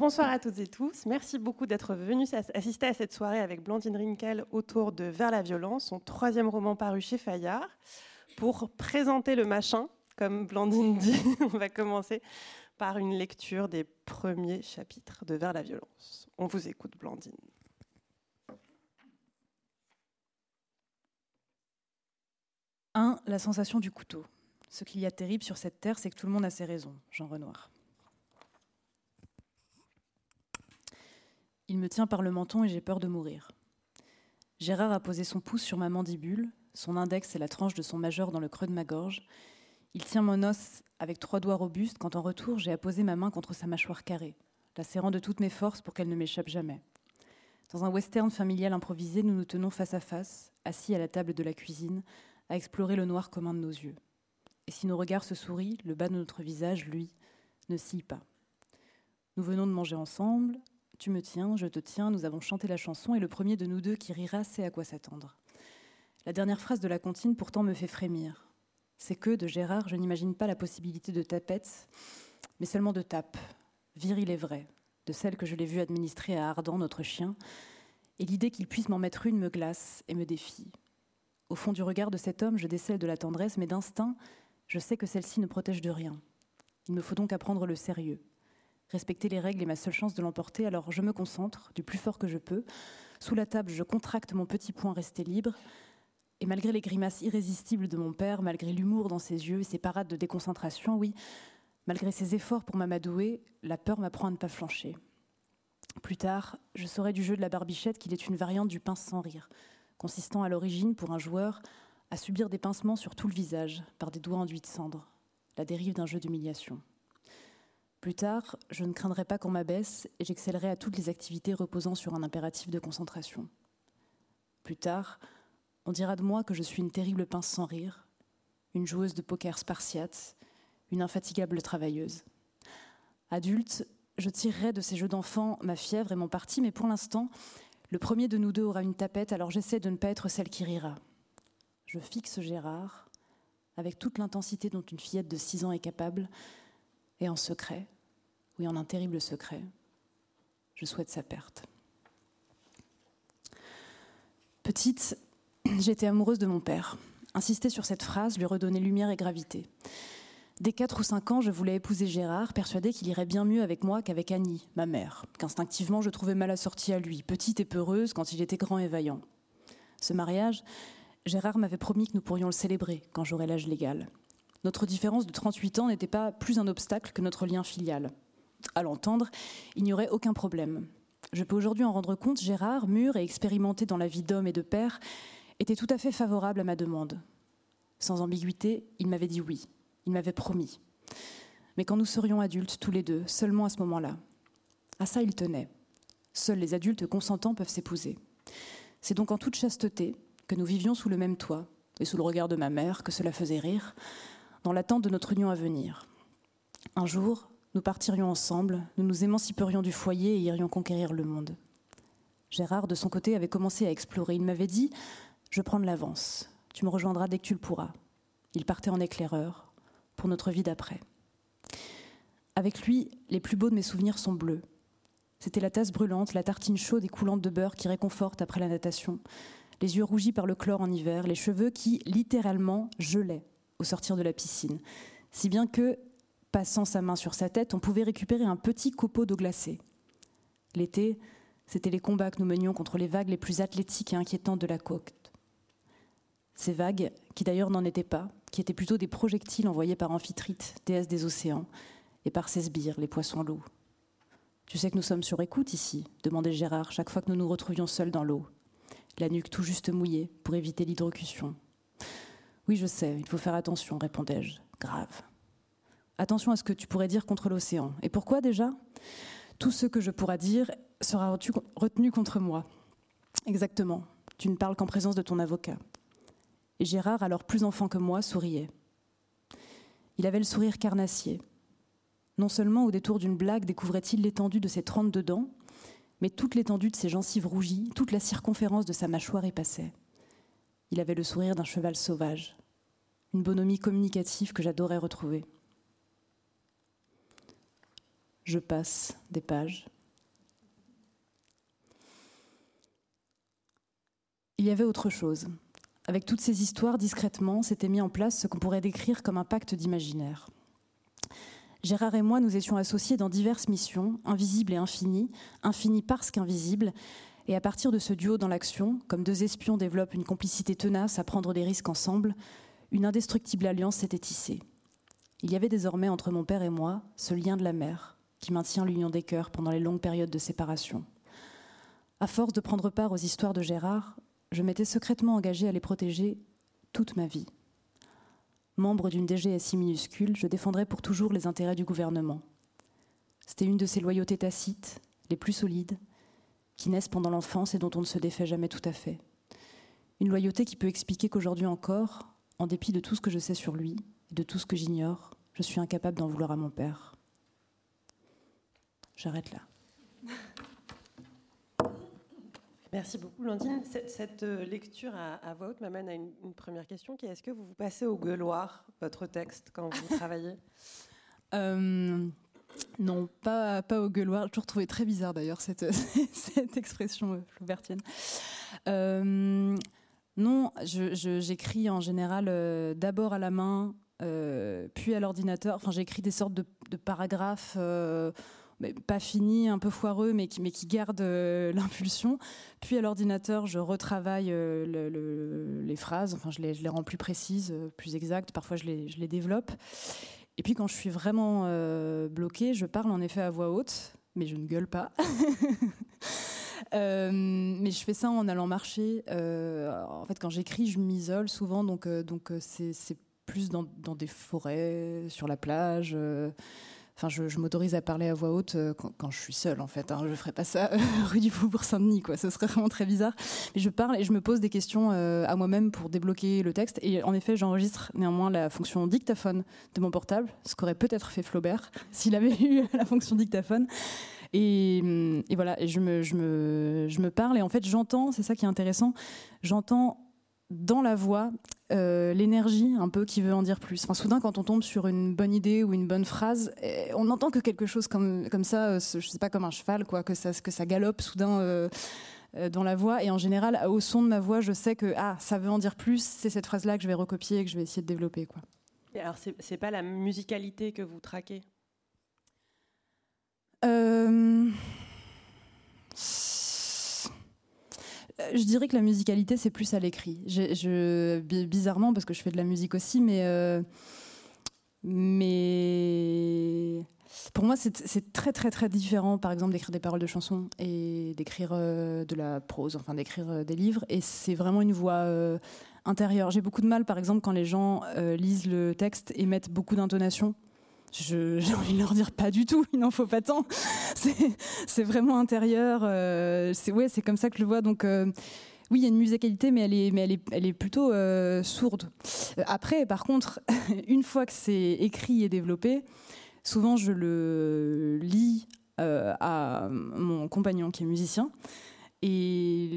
Bonsoir à toutes et tous. Merci beaucoup d'être venus assister à cette soirée avec Blandine Rinkel autour de Vers la violence, son troisième roman paru chez Fayard. Pour présenter le machin, comme Blandine dit, on va commencer par une lecture des premiers chapitres de Vers la violence. On vous écoute, Blandine. Un, la sensation du couteau. Ce qu'il y a de terrible sur cette terre, c'est que tout le monde a ses raisons. Jean Renoir. Il me tient par le menton et j'ai peur de mourir. Gérard a posé son pouce sur ma mandibule, son index et la tranche de son majeur dans le creux de ma gorge. Il tient mon os avec trois doigts robustes quand en retour j'ai apposé ma main contre sa mâchoire carrée, la serrant de toutes mes forces pour qu'elle ne m'échappe jamais. Dans un western familial improvisé, nous nous tenons face à face, assis à la table de la cuisine, à explorer le noir commun de nos yeux. Et si nos regards se sourient, le bas de notre visage, lui, ne scie pas. Nous venons de manger ensemble, tu me tiens, je te tiens, nous avons chanté la chanson, et le premier de nous deux qui rira sait à quoi s'attendre. La dernière phrase de la comptine pourtant me fait frémir. C'est que, de Gérard, je n'imagine pas la possibilité de tapette, mais seulement de tape, virile et vraie, de celle que je l'ai vue administrer à Ardent, notre chien, et l'idée qu'il puisse m'en mettre une me glace et me défie. Au fond du regard de cet homme, je décèle de la tendresse, mais d'instinct, je sais que celle-ci ne protège de rien. Il me faut donc apprendre le sérieux. Respecter les règles est ma seule chance de l'emporter, alors je me concentre du plus fort que je peux. Sous la table, je contracte mon petit poing resté libre. Et malgré les grimaces irrésistibles de mon père, malgré l'humour dans ses yeux et ses parades de déconcentration, oui, malgré ses efforts pour m'amadouer, la peur m'apprend à ne pas flancher. Plus tard, je saurai du jeu de la barbichette qu'il est une variante du pince sans rire, consistant à l'origine, pour un joueur, à subir des pincements sur tout le visage par des doigts enduits de cendre, la dérive d'un jeu d'humiliation. Plus tard, je ne craindrai pas qu'on m'abaisse et j'excellerai à toutes les activités reposant sur un impératif de concentration. Plus tard, on dira de moi que je suis une terrible pince sans rire, une joueuse de poker spartiate, une infatigable travailleuse. Adulte, je tirerai de ces jeux d'enfants ma fièvre et mon parti, mais pour l'instant, le premier de nous deux aura une tapette, alors j'essaie de ne pas être celle qui rira. Je fixe Gérard, avec toute l'intensité dont une fillette de six ans est capable, et en secret, oui, en un terrible secret, je souhaite sa perte. Petite, j'étais amoureuse de mon père. Insister sur cette phrase lui redonnait lumière et gravité. Dès quatre ou cinq ans, je voulais épouser Gérard, persuadée qu'il irait bien mieux avec moi qu'avec Annie, ma mère, qu'instinctivement je trouvais mal assortie à lui, petite et peureuse quand il était grand et vaillant. Ce mariage, Gérard m'avait promis que nous pourrions le célébrer quand j'aurais l'âge légal. Notre différence de 38 ans n'était pas plus un obstacle que notre lien filial. À l'entendre, il n'y aurait aucun problème. Je peux aujourd'hui en rendre compte, Gérard, mûr et expérimenté dans la vie d'homme et de père, était tout à fait favorable à ma demande. Sans ambiguïté, il m'avait dit oui. Il m'avait promis. Mais quand nous serions adultes, tous les deux, seulement à ce moment-là. À ça, il tenait. Seuls les adultes consentants peuvent s'épouser. C'est donc en toute chasteté que nous vivions sous le même toit, et sous le regard de ma mère, que cela faisait rire, dans l'attente de notre union à venir. Un jour, nous partirions ensemble, nous nous émanciperions du foyer et irions conquérir le monde. Gérard, de son côté, avait commencé à explorer. Il m'avait dit Je prends de l'avance. Tu me rejoindras dès que tu le pourras. Il partait en éclaireur pour notre vie d'après. Avec lui, les plus beaux de mes souvenirs sont bleus. C'était la tasse brûlante, la tartine chaude et coulante de beurre qui réconforte après la natation, les yeux rougis par le chlore en hiver, les cheveux qui, littéralement, gelaient au sortir de la piscine, si bien que, passant sa main sur sa tête, on pouvait récupérer un petit copeau d'eau glacée. L'été, c'était les combats que nous menions contre les vagues les plus athlétiques et inquiétantes de la côte. Ces vagues, qui d'ailleurs n'en étaient pas, qui étaient plutôt des projectiles envoyés par Amphitrite, déesse des océans, et par ses sbires, les poissons loups. Tu sais que nous sommes sur écoute ici, demandait Gérard chaque fois que nous nous retrouvions seuls dans l'eau, la nuque tout juste mouillée pour éviter l'hydrocution. Oui, je sais, il faut faire attention, répondais-je. Grave. Attention à ce que tu pourrais dire contre l'océan. Et pourquoi déjà? Tout ce que je pourrais dire sera retenu contre moi. Exactement. Tu ne parles qu'en présence de ton avocat. Et Gérard, alors plus enfant que moi, souriait. Il avait le sourire carnassier. Non seulement au détour d'une blague découvrait-il l'étendue de ses trente-deux dents, mais toute l'étendue de ses gencives rougies, toute la circonférence de sa mâchoire y passait. Il avait le sourire d'un cheval sauvage, une bonhomie communicative que j'adorais retrouver. je passe des pages. Il y avait autre chose. Avec toutes ces histoires, discrètement, s'était mis en place ce qu'on pourrait décrire comme un pacte d'imaginaire. Gérard et moi, nous étions associés dans diverses missions, invisibles et infinies, infinies parce qu'invisibles, et à partir de ce duo dans l'action, comme deux espions développent une complicité tenace à prendre des risques ensemble, une indestructible alliance s'était tissée. Il y avait désormais entre mon père et moi ce lien de la mère qui maintient l'union des cœurs pendant les longues périodes de séparation. À force de prendre part aux histoires de Gérard, je m'étais secrètement engagée à les protéger toute ma vie. Membre d'une DGSI minuscule, je défendrais pour toujours les intérêts du gouvernement. C'était une de ces loyautés tacites, les plus solides, qui naissent pendant l'enfance et dont on ne se défait jamais tout à fait. Une loyauté qui peut expliquer qu'aujourd'hui encore, en dépit de tout ce que je sais sur lui et de tout ce que j'ignore, je suis incapable d'en vouloir à mon père. J'arrête là. Merci beaucoup, Landine. Cette, euh, lecture à, voix haute m'amène à une, première question qui est est-ce que vous vous passez au gueuloir, votre texte, quand vous travaillez? Euh, Non, pas, pas au gueuloir. J'ai toujours trouvé très bizarre d'ailleurs cette, cette expression euh, flaubertienne. Non, j'écris en général d'abord à la main, puis à l'ordinateur. Enfin, j'écris des sortes de, paragraphes pas fini, un peu foireux, mais qui, mais qui garde euh, l'impulsion. Puis à l'ordinateur, je retravaille euh, les phrases, enfin je les, rends plus précises, euh, plus exactes, parfois je les, les développe. Et puis quand je suis vraiment bloquée, je parle en effet à voix haute, mais je ne gueule pas. mais je fais ça en allant marcher. en fait, quand j'écris, je m'isole souvent, donc donc c'est plus dans, des forêts, sur la plage. Enfin, je, m'autorise à parler à voix haute euh, quand, je suis seule, en fait. Hein. Je ne ferais pas ça rue du Faubourg Saint-Denis, quoi. Ce serait vraiment très bizarre. Mais je parle et je me pose des questions euh, à moi-même pour débloquer le texte. Et en effet, j'enregistre néanmoins la fonction dictaphone de mon portable, ce qu'aurait peut-être fait Flaubert s'il avait eu la fonction dictaphone. Et, voilà, et je me, parle et en fait j'entends, c'est ça qui est intéressant, j'entends dans la voix euh, l'énergie un peu qui veut en dire plus. Enfin, soudain, quand on tombe sur une bonne idée ou une bonne phrase, eh, on n'entend que quelque chose comme, ça, euh, je sais pas, comme un cheval, quoi, que ça, galope soudain euh, dans la voix. Et en général, au son de ma voix, je sais que ah, ça veut en dire plus, c'est cette phrase-là que je vais recopier et que je vais essayer de développer. Quoi. Et alors, c'est pas la musicalité que vous traquez? Euh, je dirais que la musicalité, c'est plus à l'écrit. Bizarrement, parce que je fais de la musique aussi, mais, euh, pour moi, c'est très, très, très différent, par exemple, d'écrire des paroles de chansons et d'écrire euh, de la prose, enfin, d'écrire des livres. Et c'est vraiment une voix intérieure. J'ai beaucoup de mal, par exemple, quand les gens lisent le texte et mettent beaucoup d'intonation j'ai envie de leur dire pas du tout, il n'en faut pas tant. C'est vraiment intérieur. Euh, c'est ouais, c'est comme ça que je le vois. Donc euh, oui, il y a une musicalité, mais elle est, mais elle est, elle est plutôt euh, sourde. Après, par contre, une fois que c'est écrit et développé, souvent je le lis à mon compagnon qui est musicien. Et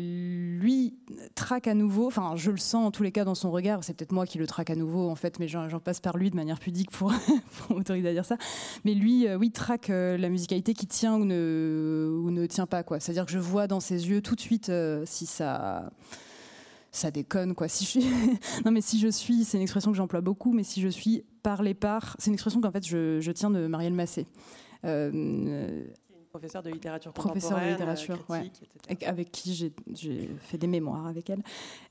lui traque à nouveau, enfin je le sens en tous les cas dans son regard, c'est peut-être moi qui le traque à nouveau en fait, mais j'en passe par lui de manière pudique pour, pour m'autoriser à dire ça. Mais lui, euh, oui, traque euh, la musicalité qui tient ou ne, ou ne tient pas. quoi. C'est-à-dire que je vois dans ses yeux tout de suite euh, si ça ça déconne quoi. Si je suis non mais si je suis, c'est une expression que j'emploie beaucoup, mais si je suis par les parts, c'est une expression qu'en fait je, je, tiens de Marielle Massé. Professeur de littérature professeur de littérature, ouais, avec qui j'ai fait des mémoires avec elle.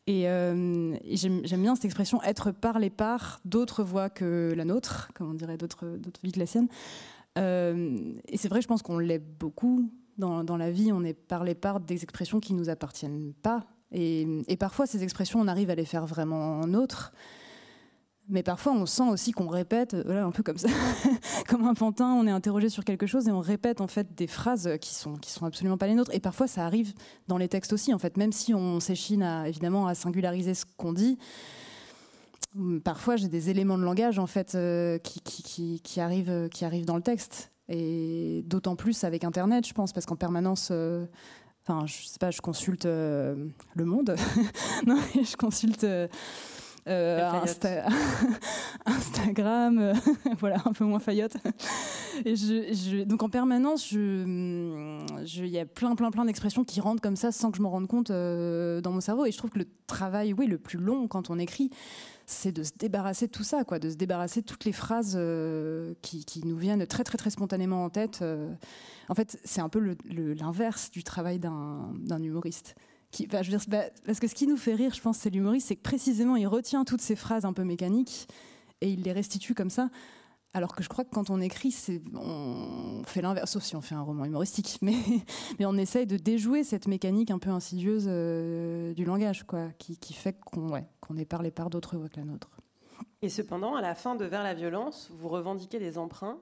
Et, euh, j'aime bien cette expression être par les parts d'autres voix que la nôtre, comme on dirait d'autres vies que la sienne. Euh, et c'est vrai, je pense qu'on l'est beaucoup dans, dans, la vie. On est par les parts des expressions qui nous appartiennent pas. Et, et parfois, ces expressions, on arrive à les faire vraiment nôtres. Mais parfois, on sent aussi qu'on répète, euh, voilà, un peu comme ça, comme un pantin, on est interrogé sur quelque chose et on répète en fait des phrases qui sont qui sont absolument pas les nôtres. Et parfois, ça arrive dans les textes aussi, en fait, même si on s'échine à, évidemment à singulariser ce qu'on dit. Hum, parfois, j'ai des éléments de langage en fait euh, qui, qui, qui, arrivent euh, qui arrivent dans le texte. Et d'autant plus avec Internet, je pense, parce qu'en permanence. Enfin, je sais pas, je consulte Le Monde, non, je consulte Instagram, voilà, un peu moins faillotte. Et je, donc en permanence, il y a plein, plein, plein d'expressions qui rentrent comme ça sans que je m'en rende compte dans mon cerveau. Et je trouve que le travail, oui, le plus long quand on écrit, c'est de se débarrasser de tout ça, quoi, de se débarrasser de toutes les phrases euh, qui, nous viennent très très très spontanément en tête. Euh. En fait, c'est un peu l'inverse du travail d'un humoriste. Parce que ce qui nous fait rire, je pense, c'est l'humoriste, c'est que précisément il retient toutes ces phrases un peu mécaniques et il les restitue comme ça. Alors que je crois que quand on écrit, on fait l'inverse, sauf si on fait un roman humoristique, mais, on essaye de déjouer cette mécanique un peu insidieuse euh, du langage, quoi, qui, fait qu'on ouais, est parlé par d'autres voix que la nôtre. Et cependant, à la fin de Vers la violence, vous revendiquez des emprunts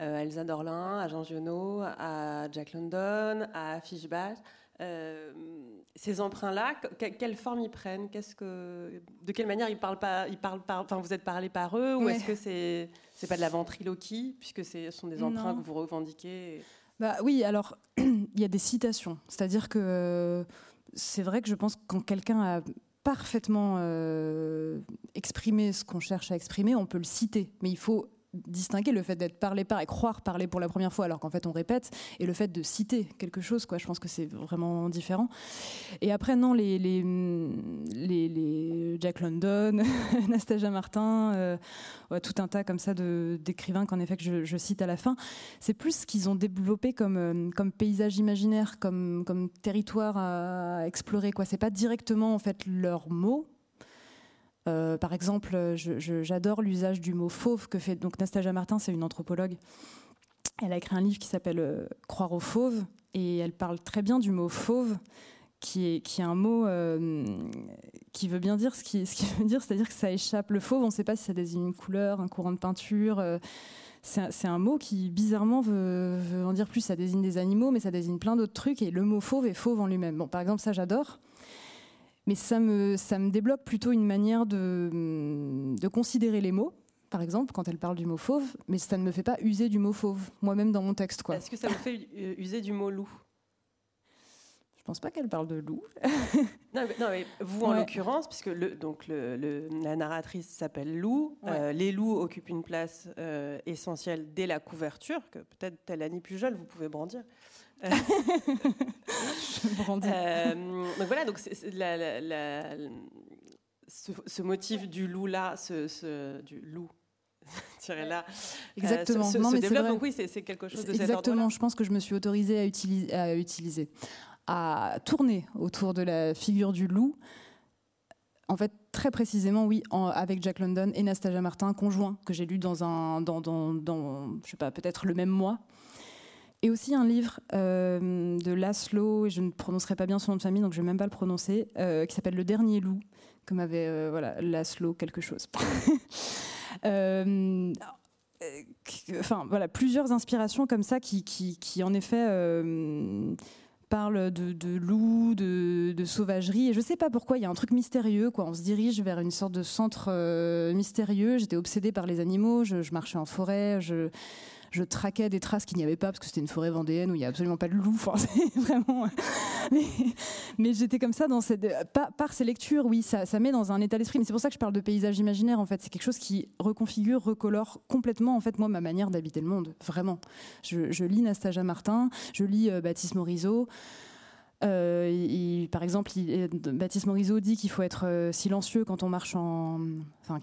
euh, à Elsa Dorlin, à Jean Giono, à Jack London, à Fishback. Euh, ces emprunts-là, quelle forme ils prennent? Qu'est-ce que, de quelle manière ils parlent pas Ils parlent par, enfin, vous êtes parlé par eux ou est-ce que c'est c'est pas de la ventriloquie puisque ce sont des emprunts que vous revendiquez Bah oui, alors il y a des citations, c'est-à-dire que c'est vrai que je pense que quand quelqu'un a parfaitement euh, exprimé ce qu'on cherche à exprimer, on peut le citer, mais il faut distinguer le fait d'être parlé par et croire parler pour la première fois alors qu'en fait on répète et le fait de citer quelque chose quoi. Je pense que c'est vraiment différent. Et après non les les, les, Jack London Anastasia Martin euh, tout un tas comme ça de d'écrivains qu'en effet que je, cite à la fin. C'est plus ce qu'ils ont développé comme euh, comme paysage imaginaire comme comme territoire à explorer quoi. C'est pas directement en fait leurs mots euh, par exemple, j'adore l'usage du mot fauve que fait donc Nastasia Martin, c'est une anthropologue. Elle a écrit un livre qui s'appelle euh, Croire aux fauves et elle parle très bien du mot fauve, qui est, qui est un mot euh, qui veut bien dire ce qui, ce qui veut dire, c'est-à-dire que ça échappe. Le fauve, on ne sait pas si ça désigne une couleur, un courant de peinture. c'est un, mot qui bizarrement veut, veut, en dire plus. Ça désigne des animaux, mais ça désigne plein d'autres trucs. Et le mot fauve est fauve en lui-même. Bon, par exemple, ça j'adore mais ça me, ça me débloque plutôt une manière de, de considérer les mots par exemple, quand elle parle du mot fauve, mais ça ne me fait pas user du mot fauve, moi-même dans mon texte. Est-ce que ça vous fait user du mot loup? Je pense pas qu'elle parle de loup. non, mais, vous, en l'occurrence, puisque le, donc le, la narratrice s'appelle Lou, euh, les loups occupent une place euh, essentielle dès la couverture, que peut-être telle Annie Pujol, vous pouvez brandir. Euh, donc voilà, donc ce, motif du loup là, ce, du loup. là, exactement. Euh, non, mais développe. Donc oui, c'est quelque chose de Exactement. Je pense que je me suis autorisée à utiliser, à utiliser, à tourner autour de la figure du loup. En fait, très précisément, oui, avec Jack London et Nastasia Martin, conjoint, que j'ai lu dans un, dans, dans, je sais pas, peut-être le même mois. Et aussi un livre euh, de Laszlo, et je ne prononcerai pas bien son nom de famille, donc je ne vais même pas le prononcer, euh, qui s'appelle Le Dernier Loup, comme avait euh, voilà, Laszlo quelque chose. enfin voilà, plusieurs inspirations comme ça qui, qui, qui en effet parlent de, de loup, de, sauvagerie. Et je ne sais pas pourquoi, il y a un truc mystérieux. Quoi. On se dirige vers une sorte de centre mystérieux. J'étais obsédée par les animaux, je, je marchais en forêt, je je traquais des traces qu'il n'y avait pas parce que c'était une forêt vendéenne où il n'y a absolument pas de loup. Enfin, vraiment. Mais, j'étais comme ça dans cette, par, ces lectures, oui, ça, ça met dans un état d'esprit. Mais c'est pour ça que je parle de paysage imaginaire. En fait, c'est quelque chose qui reconfigure, recolore complètement en fait moi ma manière d'habiter le monde. Vraiment. Je, lis Nastasia Martin, je lis euh, Baptiste Morisot. Euh, par exemple, Baptiste Morisot dit qu'il faut être euh, silencieux quand on marche en. Enfin,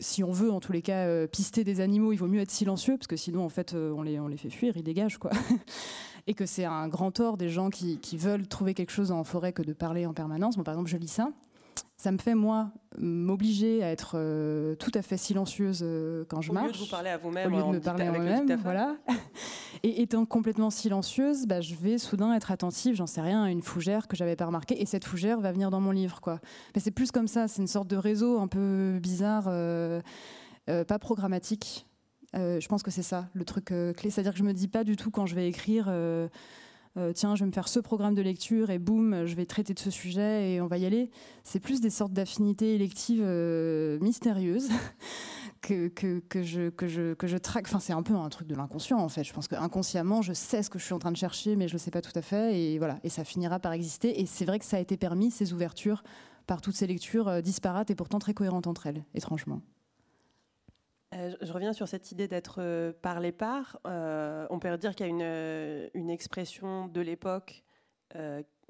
si on veut, en tous les cas, euh, pister des animaux, il vaut mieux être silencieux, parce que sinon, en fait, on les, on les fait fuir, ils dégagent, quoi. Et que c'est un grand tort des gens qui, qui, veulent trouver quelque chose en forêt que de parler en permanence. Bon, par exemple, je lis ça ça me fait moi m'obliger à être euh, tout à fait silencieuse euh, quand je marche. Au lieu de vous parler à vous-même, au lieu de me parler à moi-même, voilà. Et étant complètement silencieuse, bah, je vais soudain être attentive, j'en sais rien, à une fougère que j'avais pas remarquée, et cette fougère va venir dans mon livre, quoi. Mais c'est plus comme ça, c'est une sorte de réseau un peu bizarre, euh, pas programmatique. je pense que c'est ça le truc clé, c'est-à-dire que je me dis pas du tout quand je vais écrire euh, tiens, je vais me faire ce programme de lecture et boum, je vais traiter de ce sujet et on va y aller. C'est plus des sortes d'affinités électives euh, mystérieuses que, que, je, que, je, que je traque. Enfin, c'est un peu un truc de l'inconscient en fait. Je pense qu'inconsciemment, je sais ce que je suis en train de chercher, mais je ne le sais pas tout à fait. Et voilà, et ça finira par exister. Et c'est vrai que ça a été permis, ces ouvertures, par toutes ces lectures disparates et pourtant très cohérentes entre elles, étrangement. Je reviens sur cette idée d'être par les parts. on peut dire qu'il y a une, une expression de l'époque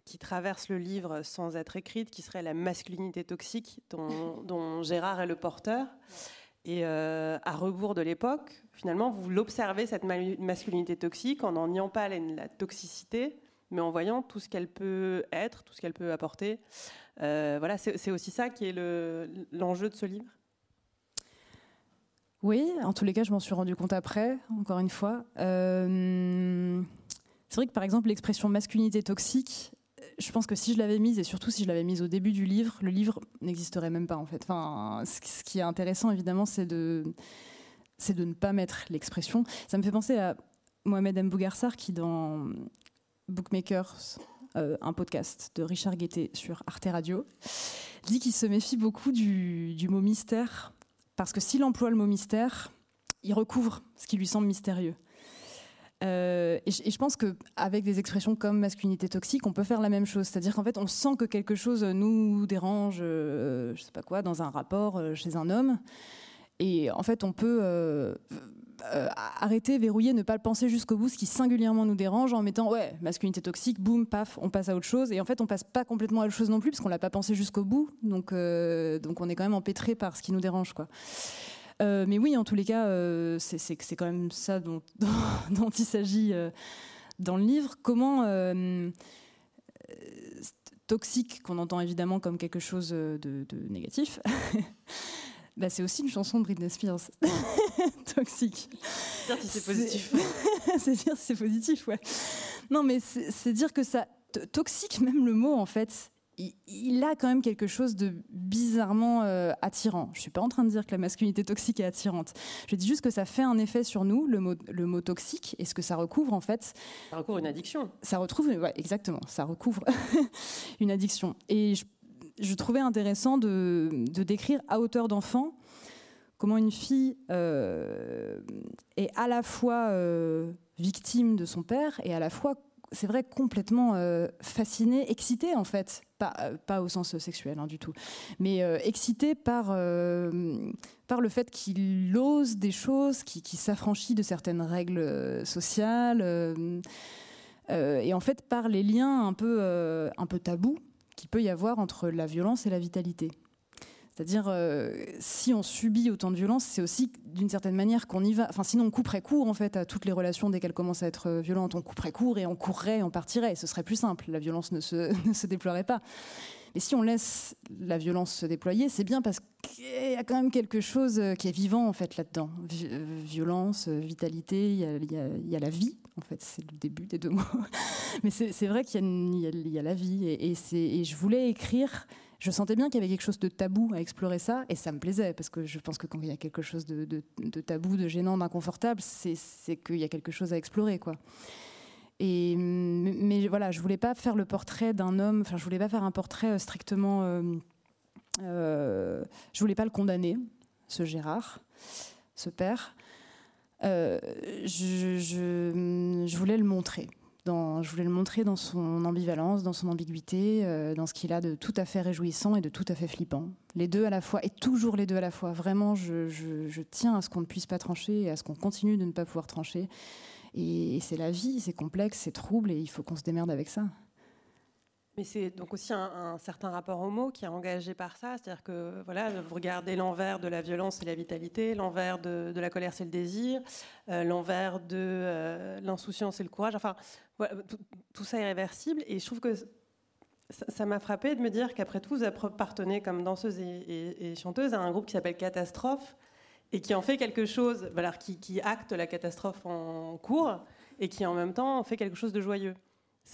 qui traverse le livre sans être écrite, qui serait la masculinité toxique dont, Gérard est le porteur. Et euh, à rebours de l'époque, finalement, vous l'observez, cette masculinité toxique, en n'en niant pas la, toxicité, mais en voyant tout ce qu'elle peut être, tout ce qu'elle peut apporter. Euh, voilà, c'est aussi ça qui est l'enjeu de ce livre. Oui, en tous les cas, je m'en suis rendu compte après, encore une fois. Euh, c'est vrai que par exemple, l'expression masculinité toxique, je pense que si je l'avais mise, et surtout si je l'avais mise au début du livre, le livre n'existerait même pas en fait. Enfin, ce qui est intéressant évidemment, c'est de, c'est de ne pas mettre l'expression. Ça me fait penser à Mohamed M. Bougarsar qui dans Bookmakers, euh, un podcast de Richard Guettet sur Arte Radio, dit qu'il se méfie beaucoup du mot mystère, parce que s'il emploie le mot mystère, il recouvre ce qui lui semble mystérieux. Euh, et, je, pense qu'avec des expressions comme masculinité toxique, on peut faire la même chose. C'est-à-dire qu'en fait, on sent que quelque chose nous dérange, euh, je sais pas quoi, dans un rapport euh, chez un homme. Et en fait, on peut arrêter, verrouiller, ne pas le penser jusqu'au bout, ce qui singulièrement nous dérange, en mettant ouais, masculinité toxique, boum, paf, on passe à autre chose. Et en fait, on passe pas complètement à autre chose non plus, parce qu'on l'a pas pensé jusqu'au bout. Donc, donc, on est quand même empêtré par ce qui nous dérange, quoi. Euh, mais oui, en tous les cas, euh, c'est quand même ça dont, il s'agit euh, dans le livre. Comment toxique, qu'on entend évidemment comme quelque chose de, négatif, bah, c'est aussi une chanson de Britney Spears. toxique. C'est dire si c'est positif. c'est dire si c'est positif, ouais. Non, mais c'est dire que ça. Toxique, même le mot, en fait, il, a quand même quelque chose de bizarrement euh, attirant. Je suis pas en train de dire que la masculinité toxique est attirante. Je dis juste que ça fait un effet sur nous, le mot, le mot toxique, et ce que ça recouvre en fait. Ça recouvre une addiction. Ça retrouve, ouais, exactement, ça recouvre une addiction. Et je, trouvais intéressant de, décrire à hauteur d'enfant comment une fille euh, est à la fois euh, victime de son père et à la fois c'est vrai, complètement euh, fasciné, excité en fait, pas, au sens sexuel hein, du tout, mais euh, excité par, le fait qu'il ose des choses, qu'il s'affranchit de certaines règles sociales, et en fait par les liens un peu tabous qu'il peut y avoir entre la violence et la vitalité. C'est-à-dire, euh, si on subit autant de violence, c'est aussi d'une certaine manière qu'on y va. Enfin, sinon, on couperait court en fait à toutes les relations dès qu'elles commencent à être euh, violentes. On couperait court et on courrait, on partirait. Ce serait plus simple. La violence ne se, ne se déploierait pas. Mais si on laisse la violence se déployer, c'est bien parce qu'il y a quand même quelque chose euh, qui est vivant en fait là-dedans. violence, vitalité, il y, a, la vie en fait. C'est le début des deux mots. Mais c'est vrai qu'il y, a la vie et, je voulais écrire je sentais bien qu'il y avait quelque chose de tabou à explorer ça, et ça me plaisait, parce que je pense que quand il y a quelque chose de, tabou, de gênant, d'inconfortable, c'est qu'il y a quelque chose à explorer, quoi. Et, mais voilà, je voulais pas faire le portrait d'un homme, enfin, je voulais pas faire un portrait euh, strictement. Euh, euh, je voulais pas le condamner, ce Gérard, ce père. Euh, je, je, voulais le montrer je voulais le montrer dans son ambivalence, dans son ambiguïté, euh, dans ce qu'il a de tout à fait réjouissant et de tout à fait flippant. Les deux à la fois, et toujours les deux à la fois. Vraiment, je, tiens à ce qu'on ne puisse pas trancher et à ce qu'on continue de ne pas pouvoir trancher. Et, c'est la vie, c'est complexe, c'est trouble, et il faut qu'on se démerde avec ça. Mais c'est donc aussi un, certain rapport au mot qui est engagé par ça, c'est-à-dire que voilà, vous regardez l'envers de la violence, et la vitalité, l'envers de, la colère, c'est le désir, euh, l'envers de euh, l'insouciance, et le courage. Enfin, tout, ça est réversible. Et je trouve que ça m'a frappé de me dire qu'après tout, vous appartenez comme danseuse et, chanteuse à un groupe qui s'appelle Catastrophe et qui en fait quelque chose, voilà, qui, acte la catastrophe en cours et qui en même temps fait quelque chose de joyeux.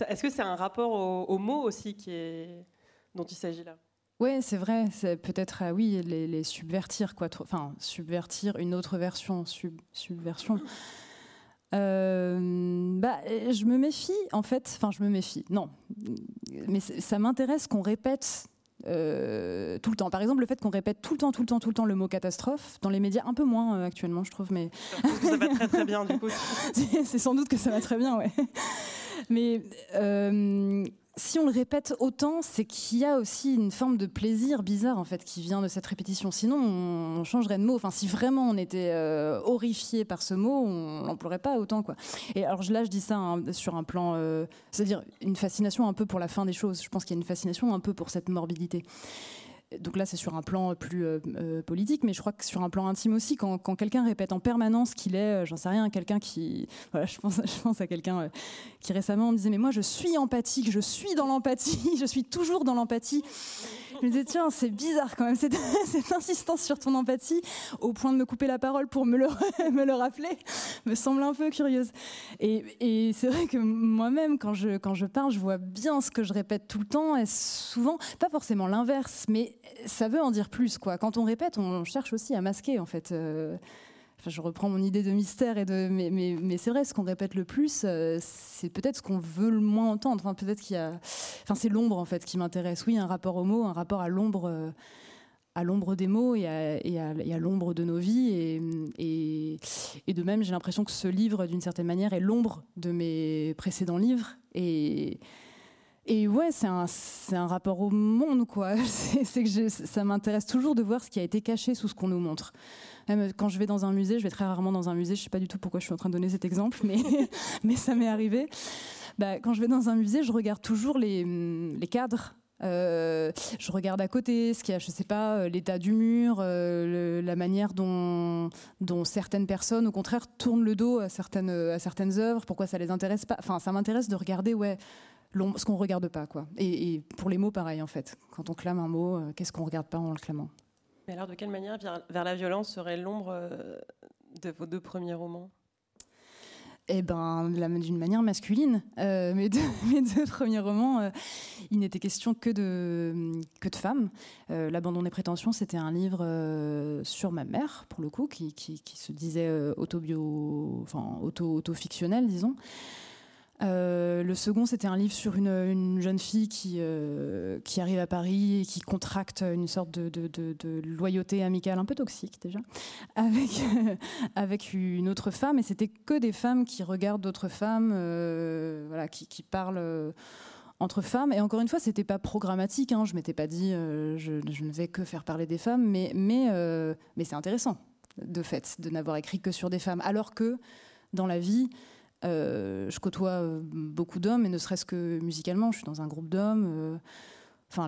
Est-ce que c'est un rapport au, mot aussi qui est, dont il s'agit là? Oui, c'est vrai. Peut-être, ah oui, les, subvertir, quoi. Enfin, subvertir une autre version, subversion. Euh, bah, je me méfie, en fait. Enfin, je me méfie. Non, mais ça m'intéresse qu'on répète euh, tout le temps. Par exemple, le fait qu'on répète tout le temps, tout le temps, tout le temps le mot catastrophe dans les médias, un peu moins euh, actuellement, je trouve. Mais ça va très très bien du coup. c'est sans doute que ça va très bien, ouais. Mais si on le répète autant, c'est qu'il y a aussi une forme de plaisir bizarre en fait qui vient de cette répétition. Sinon, on changerait de mot. Enfin, si vraiment on était euh, horrifié par ce mot, on l'emploierait pas autant quoi. Et alors là, je dis ça hein, sur un plan, euh, c'est-à-dire une fascination un peu pour la fin des choses. Je pense qu'il y a une fascination un peu pour cette morbidité donc là c'est sur un plan plus euh, euh, politique, mais je crois que sur un plan intime aussi, quand, quelqu'un répète en permanence qu'il est, euh, j'en sais rien, quelqu'un qui, voilà, pense, je pense à quelqu'un qui récemment me disait mais moi je suis empathique, je suis dans l'empathie, je suis toujours dans l'empathie. Je me disais, tiens, c'est bizarre quand même, cette, insistance sur ton empathie, au point de me couper la parole pour me le, rappeler, me semble un peu curieuse. Et, c'est vrai que moi-même, quand je, je parle, je vois bien ce que je répète tout le temps, et souvent, pas forcément l'inverse, mais ça veut en dire plus. Quoi. Quand on répète, on cherche aussi à masquer, en fait. Euh, je reprends mon idée de mystère et de mais, c'est vrai ce qu'on répète le plus euh, c'est peut-être ce qu'on veut le moins entendre enfin peut-être qu'il y a enfin c'est l'ombre en fait qui m'intéresse oui un rapport au mot un rapport à l'ombre euh, à l'ombre des mots et à, et à, l'ombre de nos vies et, et, de même j'ai l'impression que ce livre d'une certaine manière est l'ombre de mes précédents livres et et ouais, c'est un, un, rapport au monde, quoi. C'est que ça m'intéresse toujours de voir ce qui a été caché sous ce qu'on nous montre. Même quand je vais dans un musée, je vais très rarement dans un musée, je sais pas du tout pourquoi je suis en train de donner cet exemple, mais, mais ça m'est arrivé. Bah, quand je vais dans un musée, je regarde toujours les, les cadres euh, je regarde à côté ce qu'il y a, je sais pas, euh, l'état du mur, euh, la manière dont, dont, certaines personnes, au contraire, tournent le dos à certaines, à certaines œuvres, pourquoi ça les intéresse pas. Enfin, ça m'intéresse de regarder, ouais, ce qu'on regarde pas, quoi. Et, et, pour les mots, pareil, en fait. Quand on clame un mot, qu'est-ce qu'on regarde pas en le clamant? Mais alors, de quelle manière Vers la violence serait l'ombre euh, de vos deux premiers romans? Eh ben, d'une manière masculine. Euh, mes, deux, premiers romans, euh, il n'était question que de, que de femmes. L'abandon des prétentions, c'était un livre sur ma mère, pour le coup, qui, qui, qui se disait autobio, enfin, auto, auto-fictionnel, disons. Euh, le second, c'était un livre sur une, jeune fille qui, euh, qui arrive à Paris et qui contracte une sorte de, loyauté amicale un peu toxique déjà avec, avec une autre femme. Et c'était que des femmes qui regardent d'autres femmes, euh, voilà, qui, qui parlent entre femmes. Et encore une fois, c'était pas programmatique. Hein. Je m'étais pas dit je, ne vais que faire parler des femmes, mais, mais, mais c'est intéressant de fait de n'avoir écrit que sur des femmes, alors que dans la vie euh, je côtoie euh, beaucoup d'hommes, et ne serait-ce que musicalement, je suis dans un groupe d'hommes. Euh,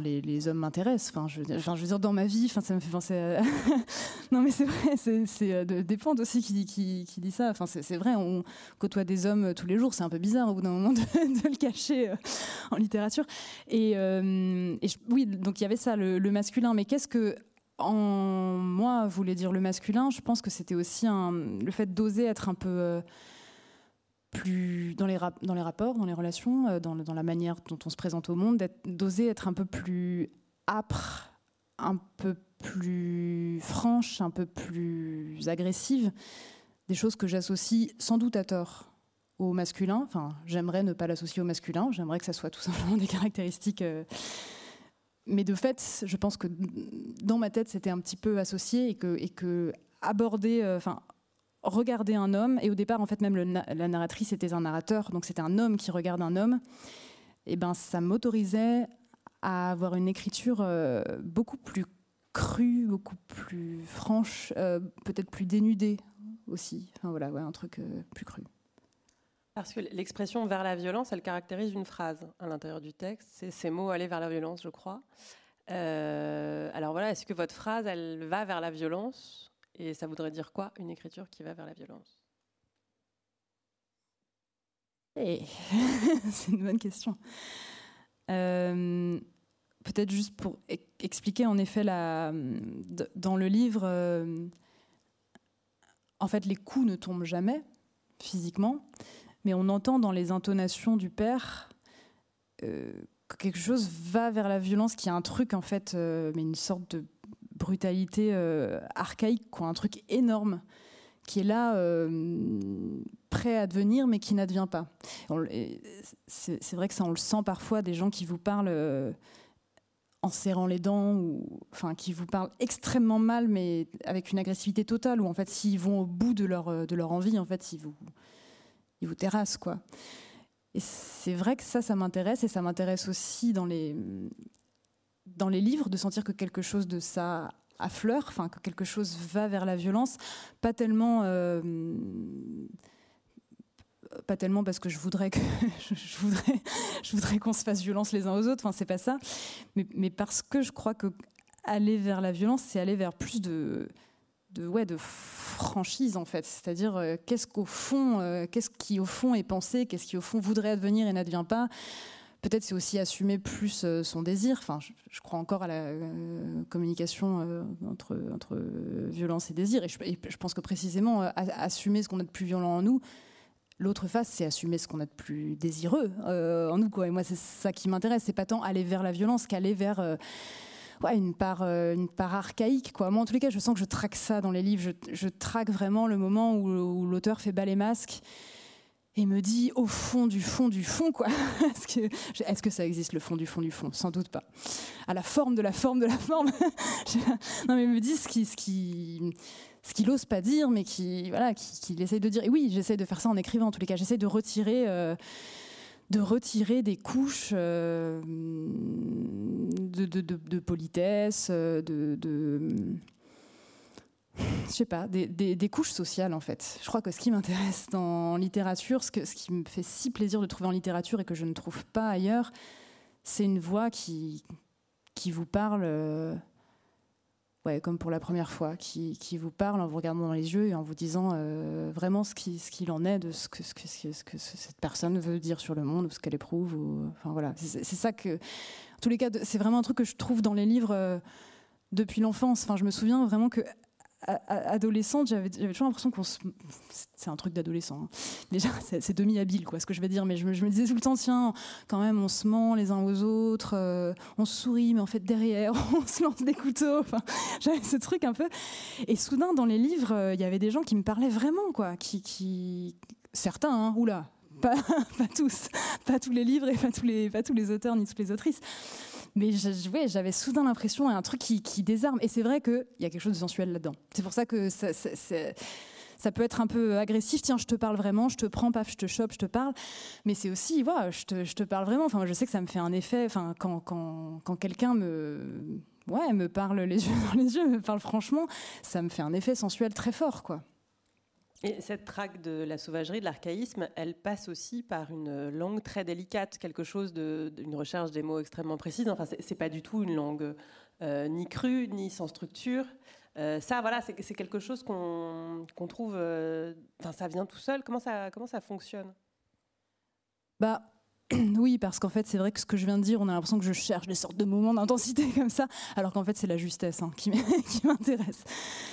les, hommes m'intéressent. Enfin, je, veux dire, dans ma vie, ça me fait penser à... non, mais c'est vrai, c'est des aussi qui, dit ça. Enfin, c'est vrai, on côtoie des hommes tous les jours. C'est un peu bizarre au bout d'un moment de, le cacher en littérature. Et, oui, donc il y avait ça, le, masculin. Mais qu'est-ce que en moi voulait dire le masculin? Je pense que c'était aussi le fait d'oser être un peu plus dans les, dans les rapports, dans les relations, euh, dans, dans, la manière dont on se présente au monde, d'oser être un peu plus âpre, un peu plus franche, un peu plus agressive, des choses que j'associe sans doute à tort au masculin. Enfin, j'aimerais ne pas l'associer au masculin, j'aimerais que ça soit tout simplement des caractéristiques. Euh, mais de fait, je pense que dans ma tête, c'était un petit peu associé et que, et que aborder, euh, enfin, regarder un homme, et au départ, en fait, même la narratrice était un narrateur, donc c'était un homme qui regarde un homme, et ben ça m'autorisait à avoir une écriture euh, beaucoup plus crue, beaucoup plus franche, euh, peut-être plus dénudée aussi. Enfin voilà, un truc euh, plus cru. Parce que l'expression vers la violence, elle caractérise une phrase à l'intérieur du texte. C'est ces mots aller vers la violence, je crois. alors voilà, est-ce que votre phrase, elle va vers la violence? Et ça voudrait dire quoi, une écriture qui va vers la violence? Eh, C'est une bonne question. Euh, peut-être juste pour expliquer, en effet, dans le livre, euh, en fait, les coups ne tombent jamais physiquement, mais on entend dans les intonations du père euh, que quelque chose va vers la violence, qu'il y a un truc, en fait, mais une sorte de brutalité euh, archaïque, quoi, un truc énorme qui est là, euh, prêt à devenir, mais qui n'advient pas. C'est vrai que ça, on le sent parfois, des gens qui vous parlent euh, en serrant les dents, ou enfin, qui vous parlent extrêmement mal, mais avec une agressivité totale, ou en fait, s'ils vont au bout de leur, de leur envie, en fait, ils vous, ils vous terrassent, quoi. Et c'est vrai que ça, ça m'intéresse et ça m'intéresse aussi dans les, dans les livres de sentir que quelque chose de ça affleure, enfin que quelque chose va vers la violence, pas tellement. Euh, pas tellement parce que je voudrais que je voudrais, je voudrais qu'on se fasse violence les uns aux autres. Enfin, c'est pas ça, mais, parce que je crois que aller vers la violence, c'est aller vers plus de de, ouais, de franchise en fait. C'est-à-dire euh, qu'est-ce qu'au fond, euh, qu'est-ce qui au fond est pensé, qu'est-ce qui au fond voudrait advenir et n'advient pas. Peut-être c'est aussi assumer plus euh, son désir. Enfin, je, crois encore à la communication entre, entre violence et désir. Et je, pense que précisément assumer ce qu'on a de plus violent en nous, L'autre face, c'est assumer ce qu'on a de plus désireux en nous. Et moi, c'est ça qui m'intéresse. C'est pas tant aller vers la violence qu'aller vers une, part, euh, archaïque. Moi, en tous les cas, je sens que je traque ça dans les livres. Je, traque vraiment le moment où, l'auteur fait bas les masques et me dit au fond du fond du fond quoi. Est-ce que, ça existe le fond du fond du fond? Sans doute pas. À la forme de la forme de la forme. non mais il me dit ce qui, ce qui, ce qu'il n'ose pas dire, mais qui voilà, qu'il qui essaye de dire. Et oui, j'essaie de faire ça en écrivant en tous les cas. J'essaie de retirer. Euh, de retirer des couches euh, de, politesse, euh, de, je sais pas, des, couches sociales en fait. Je crois que ce qui m'intéresse dans littérature, ce, ce qui me fait si plaisir de trouver en littérature et que je ne trouve pas ailleurs, c'est une voix qui, qui vous parle euh, comme pour la première fois, qui, vous parle en vous regardant dans les yeux et en vous disant euh, vraiment ce qu'il ce en est de ce que, ce, que, ce que, cette personne veut dire sur le monde ou ce qu'elle éprouve. Ou, enfin, voilà. C'est ça que, en tous les cas, c'est vraiment un truc que je trouve dans les livres euh, depuis l'enfance. Enfin, je me souviens vraiment que adolescente, j'avais toujours l'impression qu'on se... C'est un truc d'adolescent. Hein. Déjà, c'est demi-habile, quoi, ce que je vais dire. Mais je me, disais tout le temps, tiens, quand même, on se ment les uns aux autres, euh, on sourit, mais en fait, derrière, on se lance des couteaux. J'avais ce truc un peu. Et soudain, dans les livres, euh, il y avait des gens qui me parlaient vraiment, quoi. Qui, qui... Certains, hein, oula, pas, pas tous, pas tous les livres et pas tous les, pas tous les auteurs ni toutes les autrices mais j'avais soudain l'impression, un truc qui, désarme. Et c'est vrai qu'il y a quelque chose de sensuel là-dedans. C'est pour ça que ça, peut être un peu agressif. Tiens, je te parle vraiment, je te prends, paf, je te chope, je te parle. Mais c'est aussi, voilà, je te, je te, parle vraiment. Enfin, je sais que ça me fait un effet. Enfin, quand, quand, quand quelqu'un me, ouais, me parle les yeux dans les yeux, me parle franchement, ça me fait un effet sensuel très fort, quoi. Et cette traque de la sauvagerie, de l'archaïsme, elle passe aussi par une langue très délicate, quelque chose d'une recherche des mots extrêmement précise. Enfin, c'est pas du tout une langue euh, ni crue, ni sans structure. Euh, ça, voilà, c'est quelque chose qu'on trouve. Euh, enfin, ça vient tout seul. Comment ça, comment ça fonctionne? Bah. Oui, parce qu'en fait, c'est vrai que ce que je viens de dire, on a l'impression que je cherche des sortes de moments d'intensité comme ça, alors qu'en fait, c'est la justesse hein, qui m'intéresse.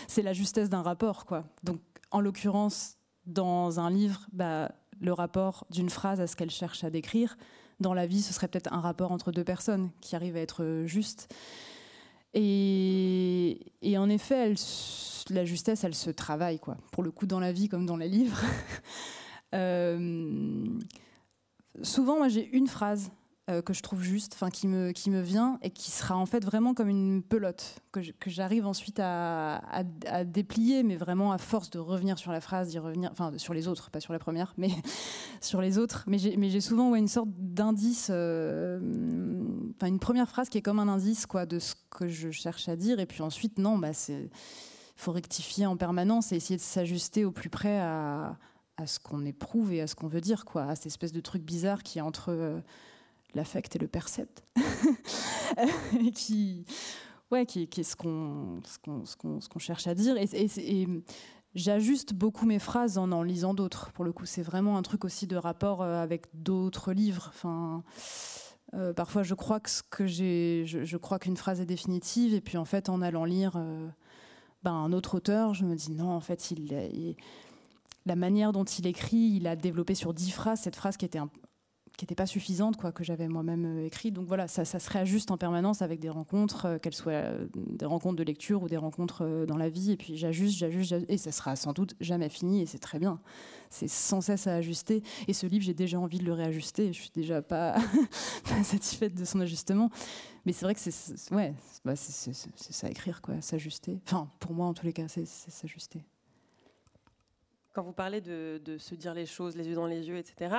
C'est la justesse d'un rapport, quoi. Donc, en l'occurrence, dans un livre, bah, le rapport d'une phrase à ce qu'elle cherche à décrire. Dans la vie, ce serait peut-être un rapport entre deux personnes qui arrive à être juste. Et, en effet, la justesse, elle se travaille, quoi. Pour le coup, dans la vie comme dans les livres. Euh, souvent, moi, j'ai une phrase euh, que je trouve juste, enfin qui me, qui me vient et qui sera en fait vraiment comme une pelote que j'arrive ensuite à, à, déplier, mais vraiment à force de revenir sur la phrase, d'y revenir, enfin sur les autres, pas sur la première, mais sur les autres. Mais j'ai souvent ouais, une sorte d'indice, euh, enfin une première phrase qui est comme un indice quoi de ce que je cherche à dire, et puis ensuite non, bah c'est faut rectifier en permanence et essayer de s'ajuster au plus près à, à ce qu'on éprouve et à ce qu'on veut dire, quoi, à cette espèce de truc bizarre qui est entre euh, l'affect et le percept, qui, ouais, qui, est ce qu'on cherche à dire. Et, j'ajuste beaucoup mes phrases en en lisant d'autres. Pour le coup, c'est vraiment un truc aussi de rapport euh, avec d'autres livres. Enfin, euh, parfois, je crois que ce que j'ai, je, crois qu'une phrase est définitive, et puis en fait, en allant lire euh, ben, un autre auteur, je me dis non, en fait, il, la manière dont il écrit, il a développé sur dix phrases cette phrase qui était un, qui n'était pas suffisante, quoi, que j'avais moi-même euh, écrit. Donc voilà, ça, se réajuste en permanence avec des rencontres, euh, qu'elles soient euh, des rencontres de lecture ou des rencontres dans la vie. Et puis j'ajuste, j'ajuste, et ça sera sans doute jamais fini, et c'est très bien. C'est sans cesse à ajuster. Et ce livre, j'ai déjà envie de le réajuster. Je suis déjà pas, satisfaite de son ajustement. Mais c'est vrai que c'est ouais, bah ça à écrire, quoi, s'ajuster. Enfin, pour moi, en tous les cas, c'est s'ajuster. Quand vous parlez de, se dire les choses les yeux dans les yeux, etc.,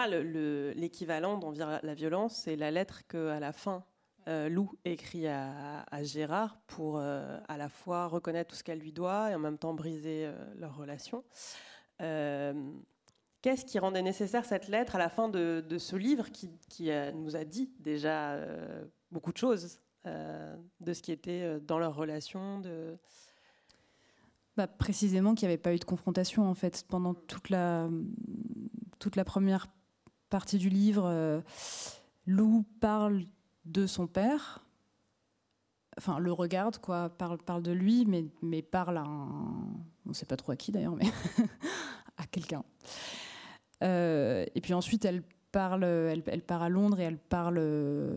l'équivalent d'envers la violence, c'est la lettre qu'à la fin, euh, Lou écrit à, Gérard pour euh, à la fois reconnaître tout ce qu'elle lui doit et en même temps briser euh, leur relation. Qu'est-ce qui rendait nécessaire cette lettre à la fin de, ce livre qui, nous a dit déjà beaucoup de choses de ce qui était dans leur relation. Bah, précisément qu'il n'y avait pas eu de confrontation en fait pendant toute la, toute la première partie du livre. Euh, Lou parle de son père, enfin le regarde quoi, parle, parle de lui, mais, mais parle à un, on ne sait pas trop à qui d'ailleurs, mais à quelqu'un. Euh, et puis ensuite elle parle, elle, part à Londres et elle parle euh,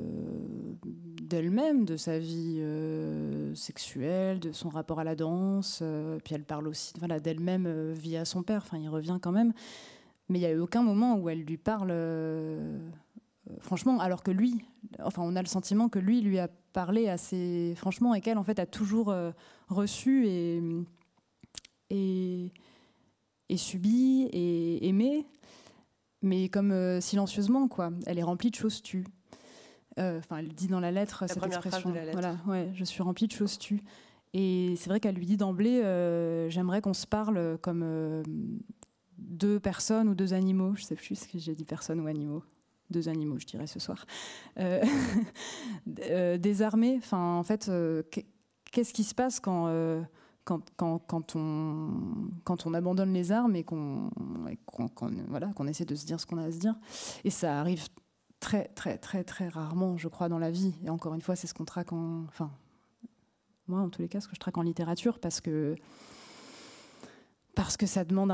d'elle-même, de sa vie euh, sexuelle, de son rapport à la danse. Euh, puis elle parle aussi voilà, d'elle-même euh, via son père. Enfin, il revient quand même. Mais il n'y a eu aucun moment où elle lui parle, franchement, alors que lui, enfin, on a le sentiment que lui lui a parlé assez franchement et qu'elle, en fait, a toujours reçu et, et, et, subi et aimé, mais comme silencieusement, quoi. Elle est remplie de choses tues. Euh, enfin, elle dit dans la lettre cette expression. Voilà, ouais, je suis remplie de choses tues. Et c'est vrai qu'elle lui dit d'emblée, euh, j'aimerais qu'on se parle comme euh, deux personnes ou deux animaux. Je sais plus si j'ai dit personne ou animaux. Deux animaux, je dirais ce soir. désarmés. Enfin, en fait, qu'est-ce qui se passe quand quand, quand, on, quand on abandonne les armes et qu'on voilà, qu'on essaie de se dire ce qu'on a à se dire. Et ça arrive très, très, très, très rarement, je crois, dans la vie. Et encore une fois, c'est ce qu'on traque en. Enfin, moi, en tous les cas, ce que je traque en littérature, parce que. Parce que ça demande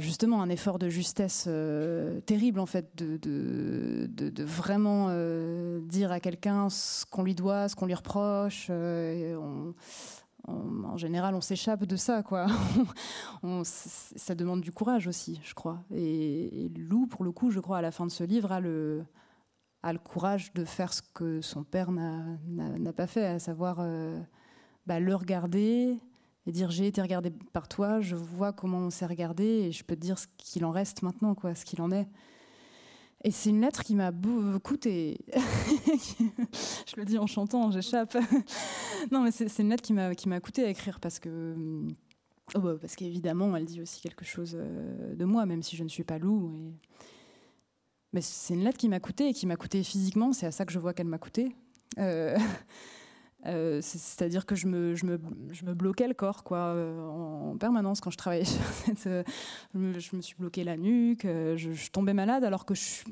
justement un effort de justesse euh, terrible, en fait, de, de, de, vraiment euh, dire à quelqu'un ce qu'on lui doit, ce qu'on lui reproche. Euh, en général, on s'échappe de ça, quoi. ça demande du courage aussi, je crois. Et, Lou, pour le coup, je crois, à la fin de ce livre, a le, a le courage de faire ce que son père n'a pas fait, à savoir euh, bah, le regarder et dire j'ai été regardé par toi, je vois comment on s'est regardé et je peux te dire ce qu'il en reste maintenant, quoi, ce qu'il en est. Et c'est une lettre qui m'a coûté. je le dis en chantant, j'échappe. non, mais c'est une lettre qui m'a coûté à écrire parce que oh bah, parce qu'évidemment, elle dit aussi quelque chose euh, de moi, même si je ne suis pas loup. Mais c'est une lettre qui m'a coûté et qui m'a coûté physiquement. C'est à ça que je vois qu'elle m'a coûté. Euh, euh, c'est-à-dire que je me, bloquais le corps quoi, euh, en, permanence quand je travaillais sur cette. je, me, suis bloqué la nuque, je, tombais malade alors que je,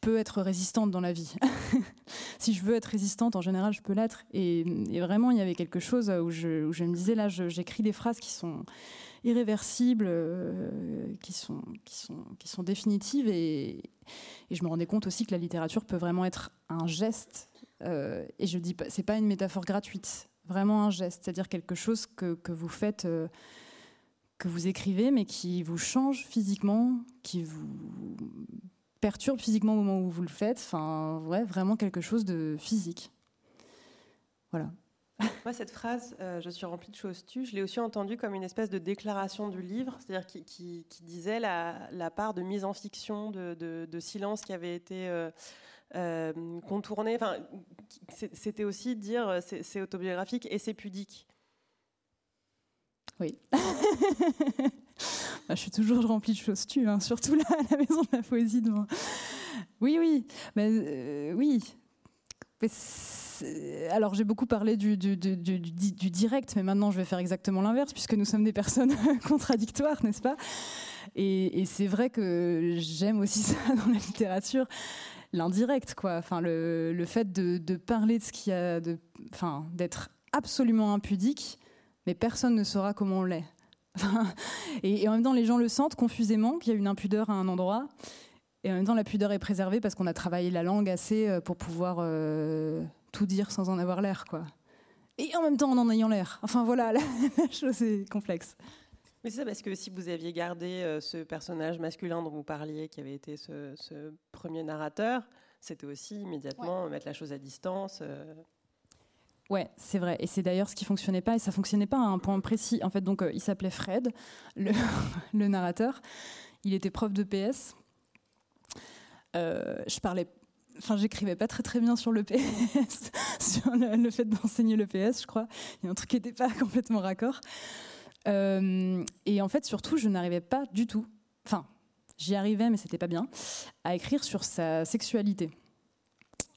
peux être résistante dans la vie. si je veux être résistante, en général, je peux l'être. Et, vraiment, il y avait quelque chose où je, me disais là, j'écris des phrases qui sont irréversibles, euh, qui, sont, définitives. Et, je me rendais compte aussi que la littérature peut vraiment être un geste. Euh, et je dis, c'est pas une métaphore gratuite, vraiment un geste, c'est-à-dire quelque chose que, que vous faites, euh, que vous écrivez, mais qui vous change physiquement, qui vous perturbe physiquement au moment où vous le faites. Enfin, ouais, vraiment quelque chose de physique. Voilà. Moi, cette phrase, euh, je suis remplie de choses tues, je l'ai aussi entendue comme une espèce de déclaration du livre, c'est-à-dire qui, disait la, part de mise en fiction, de, silence qui avait été euh, contournée. Enfin, c'était aussi dire c'est autobiographique et c'est pudique. Oui. Bah, je suis toujours remplie de choses tues, hein, surtout là, à la maison de la poésie. De Oui, oui. Mais, oui. Mais alors j'ai beaucoup parlé du, du, direct, mais maintenant je vais faire exactement l'inverse, puisque nous sommes des personnes contradictoires, n'est-ce pas? Et, c'est vrai que j'aime aussi ça dans la littérature, l'indirect, quoi. Enfin, le, fait de, parler de ce qu'il y a, enfin, d'être absolument impudique, mais personne ne saura comment on l'est. et, en même temps, les gens le sentent confusément qu'il y a une impudeur à un endroit. Et en même temps, la pudeur est préservée parce qu'on a travaillé la langue assez euh, pour pouvoir euh, tout dire sans en avoir l'air, quoi. Et en même temps en en ayant l'air. Enfin voilà, la chose est complexe. Mais c'est ça, parce que si vous aviez gardé euh, ce personnage masculin dont vous parliez, qui avait été ce, premier narrateur, c'était aussi immédiatement mettre la chose à distance. Euh. Ouais, c'est vrai. Et c'est d'ailleurs ce qui fonctionnait pas. Et ça fonctionnait pas à un point précis. En fait, donc, euh, il s'appelait Fred, le, le, narrateur. Il était prof de PS. Euh, je parlais. Enfin, j'écrivais pas très très bien sur le PS, sur le, fait d'enseigner le PS, je crois. Il y a un truc qui n'était pas complètement raccord. Euh, et en fait, surtout, je n'arrivais pas du tout. Enfin, j'y arrivais, mais c'était pas bien, à écrire sur sa sexualité.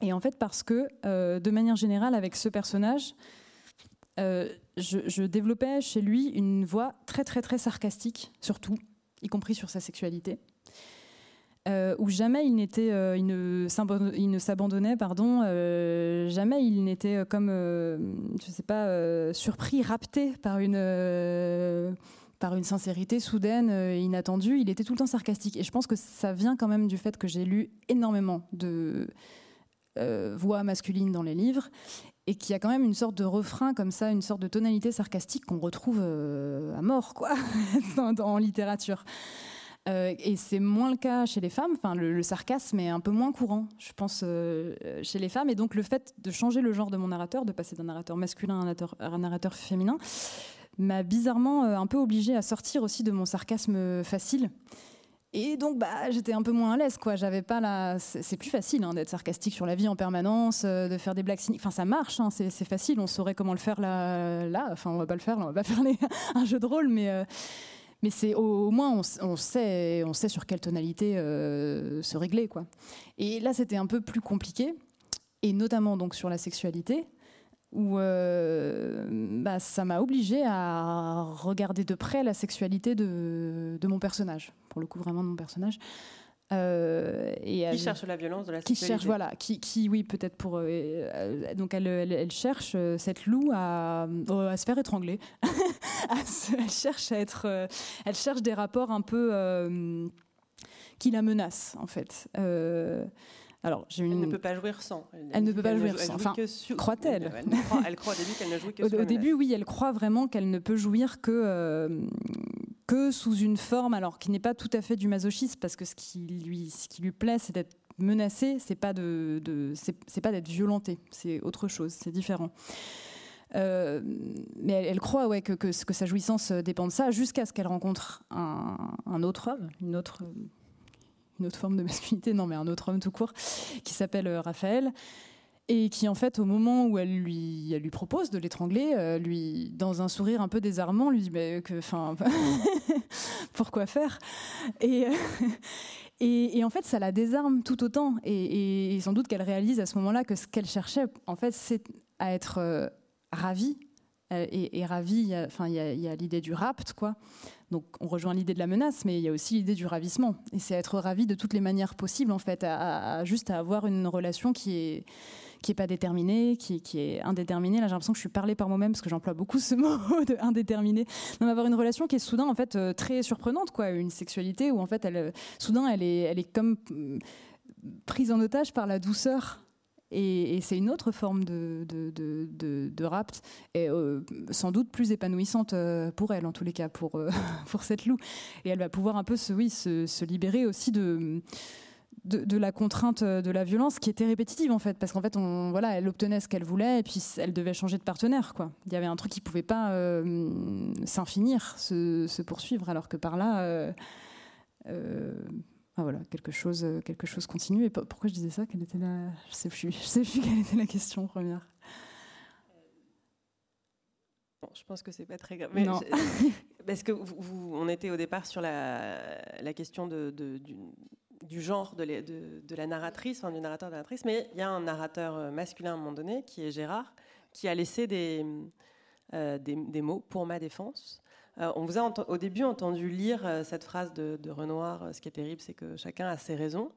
Et en fait, parce que, euh, de manière générale, avec ce personnage, euh, je, développais chez lui une voix très, très, très sarcastique, surtout, y compris sur sa sexualité. Euh, où jamais il il ne, s'abandonnait, pardon, jamais il n'était comme, je sais pas, surpris, rapté par une, sincérité soudaine, inattendue. Il était tout le temps sarcastique, et je pense que ça vient quand même du fait que j'ai lu énormément de euh, voix masculine dans les livres, et qu'il y a quand même une sorte de refrain comme ça, une sorte de tonalité sarcastique qu'on retrouve euh, à mort, quoi, en littérature. Euh, et c'est moins le cas chez les femmes. Enfin, le, sarcasme est un peu moins courant, je pense, chez les femmes. Et donc, le fait de changer le genre de mon narrateur, de passer d'un narrateur masculin à un narrateur, féminin, m'a bizarrement un peu obligée à sortir aussi de mon sarcasme facile et donc, bah, j'étais un peu moins à l'aise, quoi. J'avais pas la. C'est plus facile hein, d'être sarcastique sur la vie en permanence, euh, de faire des blagues cyniques. Enfin, ça marche, hein, c'est facile. On saurait comment le faire là. Enfin, on va pas le faire. Là, on va pas faire un jeu de rôle, mais. Euh, mais c'est au, moins on, sait, on sait sur quelle tonalité euh, se régler, quoi. Et là, c'était un peu plus compliqué, et notamment donc sur la sexualité où euh, bah, ça m'a obligée à regarder de près la sexualité de, de, mon personnage, pour le coup vraiment de mon personnage. Euh, et qui cherche la violence de la sexualité. Qui cherche, voilà, qui, qui oui, peut-être pour. Euh, donc elle, elle, cherche cette loup à, à se faire étrangler. elle cherche à être. elle cherche des rapports un peu qui la menacent, en fait. Alors, une... Elle ne peut pas jouir sans. Elle, ne peut pas jouir sans. Enfin, croit-elle elle, croit au début qu'elle ne jouit que Au, au début, oui, elle croit vraiment qu'elle ne peut jouir que, euh, que sous une forme, alors qui n'est pas tout à fait du masochisme, parce que ce qui lui, plaît, c'est d'être menacée, c'est pas pas d'être violentée, c'est autre chose, c'est différent. Euh, mais elle, croit ouais, que, sa jouissance dépend de ça, jusqu'à ce qu'elle rencontre un, un, autre homme, une autre une autre forme de masculinité, non mais un autre homme tout court, qui s'appelle euh, Raphaël et qui en fait au moment où elle lui, propose de l'étrangler, euh, lui dans un sourire un peu désarmant, lui dit mais que, enfin, pourquoi faire? Et, et, en fait ça la désarme tout autant et, sans doute qu'elle réalise à ce moment-là que ce qu'elle cherchait en fait c'est à être euh, ravie et, ravie. Il y a, l'idée du rapt quoi donc on rejoint l'idée de la menace, mais il y a aussi l'idée du ravissement. Et c'est être ravi de toutes les manières possibles, en fait, à, juste à avoir une relation qui est qui est pas déterminée, qui, est indéterminée. Là, j'ai l'impression que je suis parlée par moi-même parce que j'emploie beaucoup ce mot de indéterminé. Donc avoir une relation qui est soudain en fait euh, très surprenante, quoi, une sexualité où en fait elle, soudain elle est, elle est comme mm, prise en otage par la douceur et, c'est une autre forme de, de, rapt, et euh, sans doute plus épanouissante euh, pour elle, en tous les cas, pour, euh, pour cette loup. Et elle va pouvoir un peu se, oui, se, libérer aussi de, de, la contrainte de la violence qui était répétitive en fait parce qu'en fait on voilà elle obtenait ce qu'elle voulait et puis elle devait changer de partenaire quoi il y avait un truc qui pouvait pas s'infinir se, se, poursuivre alors que par là ah, voilà, quelque chose, euh, quelque chose continue. Et pourquoi je disais ça? Quelle était la... Je sais plus. Je sais plus quelle était la question première. Bon, je pense que c'est pas très grave. non. parce que vous, on était au départ sur la, la question de, du, genre de, la narratrice, enfin, du narrateur de la narratrice, mais il y a un narrateur euh, masculin à un moment donné, qui est Gérard, qui a laissé des, euh, des, mots pour ma défense. Euh, on vous a au début entendu lire cette phrase de, Renoir, ce qui est terrible, c'est que chacun a ses raisons.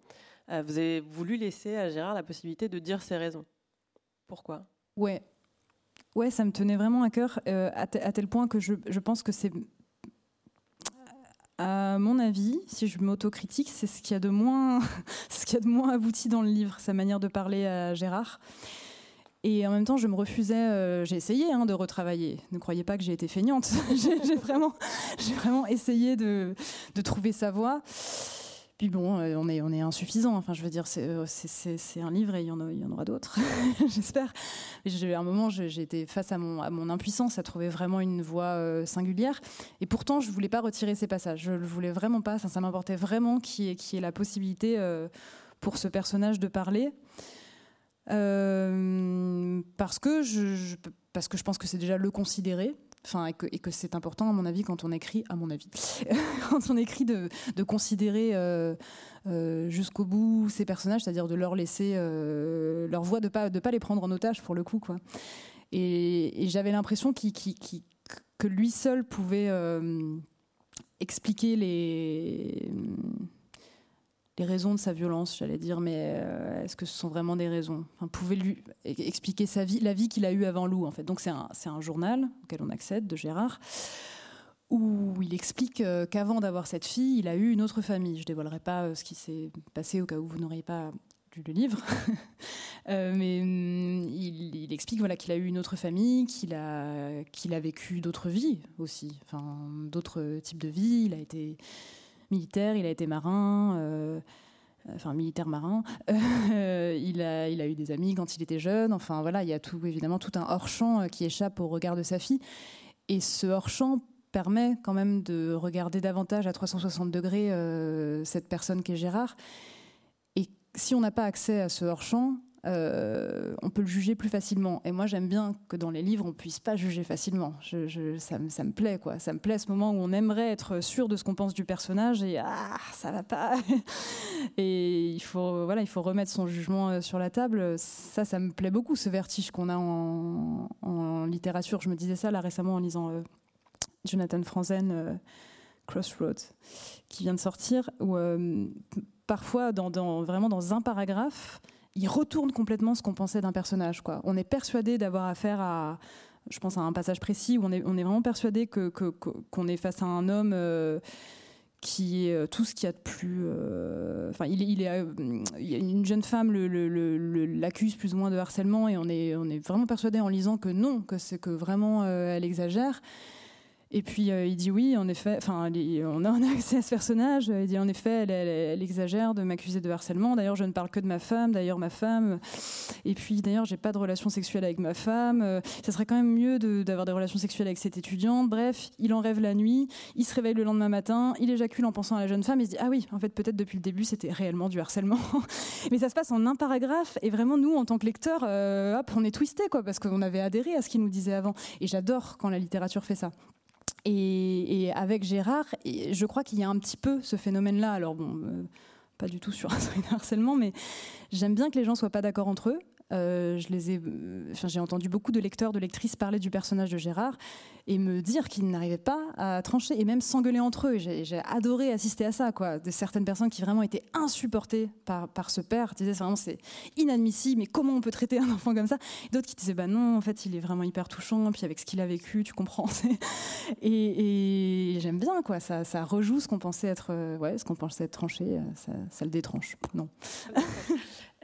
vous avez voulu laisser à Gérard la possibilité de dire ses raisons. Pourquoi? Ouais. Ouais, ça me tenait vraiment à cœur, à, tel point que je, pense que c'est à mon avis, si je m'autocritique, c'est ce qu'il y a de moins, ce qu'il y a de moins abouti dans le livre, sa manière de parler à Gérard. Et en même temps, je me refusais, euh, j'ai essayé hein, de retravailler. Ne croyez pas que j'ai été feignante. j'ai vraiment, vraiment essayé de, de, trouver sa voie. Puis bon, euh, on est, on insuffisant. Enfin, je veux dire, c'est euh, un livre et il y en, aura d'autres, j'espère. À un moment, j'ai été face à mon, impuissance à trouver vraiment une voix euh, singulière. Et pourtant, je ne voulais pas retirer ces passages. Je ne le voulais vraiment pas. ça m'importait vraiment qu'il y, ait la possibilité pour ce personnage de parler. parce que je pense que c'est déjà le considérer enfin, et que, c'est important, à mon avis, quand on écrit, à mon avis, quand on écrit de, considérer euh, euh, jusqu'au bout ces personnages, c'est-à-dire de leur laisser euh, leur voix, de pas de pas les prendre en otage pour le coup, quoi. Et, j'avais l'impression que lui seul pouvait expliquer les les raisons de sa violence, j'allais dire, mais euh, est-ce que ce sont vraiment des raisons? Enfin, Pouvez lui expliquer la vie qu'il a eue avant Lou, en fait. Donc c'est un, journal auquel on accède de Gérard, où il explique euh, qu'avant d'avoir cette fille, il a eu une autre famille. Je dévoilerai pas euh, ce qui s'est passé au cas où vous n'auriez pas lu le livre, mais hum, il, explique voilà qu'il a eu une autre famille, qu'il a qu'il a vécu d'autres vies aussi, enfin d'autres types de vies. Il a été militaire, il a été marin, euh, enfin militaire marin. Euh, il, a, eu des amis quand il était jeune. Enfin voilà, il y a tout, évidemment tout un hors-champ euh, qui échappe au regard de sa fille. Et ce hors-champ permet quand même de regarder davantage à 360 degrés cette personne qui est Gérard. Et si on n'a pas accès à ce hors-champ, euh, on peut le juger plus facilement. Et moi, j'aime bien que dans les livres, on puisse pas juger facilement. ça, me plaît, quoi. Ça me plaît ce moment où on aimerait être sûr de ce qu'on pense du personnage et ah, ça va pas. et il faut, voilà, il faut remettre son jugement euh, sur la table. Ça, ça me plaît beaucoup, ce vertige qu'on a en, littérature. Je me disais ça là récemment en lisant euh, Jonathan Franzen. Crossroads, qui vient de sortir, où parfois, dans, vraiment dans un paragraphe, il retourne complètement ce qu'on pensait d'un personnage. On est persuadé d'avoir affaire à, je pense à un passage précis où on est, vraiment persuadé que, qu'on est face à un homme euh, qui est euh, tout ce qu'il y a de plus. Euh, enfin, il, est, une jeune femme l'accuse plus ou moins de harcèlement et on est, on est vraiment persuadé en lisant que non, que c'est que vraiment elle exagère. Et puis euh, il dit oui, en effet, enfin, on a, accès à ce personnage. Il dit en effet, elle, exagère de m'accuser de harcèlement. D'ailleurs, je ne parle que de ma femme. D'ailleurs, ma femme. Et puis d'ailleurs, j'ai pas de relation sexuelle avec ma femme. Euh, ça serait quand même mieux d'avoir des relations sexuelles avec cette étudiante. Bref, il en rêve la nuit. Il se réveille le lendemain matin. Il éjacule en pensant à la jeune femme. Il se dit ah oui, en fait, peut-être depuis le début, c'était réellement du harcèlement. Mais ça se passe en un paragraphe. Et vraiment, nous, en tant que lecteurs, euh, hop, on est twisté quoi, parce qu'on avait adhéré à ce qu'il nous disait avant. Et j'adore quand la littérature fait ça. Et, avec Gérard, je crois qu'il y a un petit peu ce phénomène-là. Alors bon, euh, pas du tout sur un harcèlement, mais j'aime bien que les gens soient pas d'accord entre eux. Euh, je les ai, j'ai entendu beaucoup de lecteurs, de lectrices parler du personnage de Gérard et me dire qu'ils n'arrivaient pas à trancher et même s'engueuler entre eux. J'ai adoré assister à ça, quoi. De certaines personnes qui vraiment étaient insupportées par, par ce père, disaient vraiment c'est inadmissible, mais comment on peut traiter un enfant comme ça? D'autres qui disaient bah non, en fait il est vraiment hyper touchant, puis avec ce qu'il a vécu, tu comprends. et, j'aime bien, quoi. Ça, rejoue ce qu'on pensait être, euh, ouais, ce qu'on pensait être tranché, ça, ça le détranche. Non.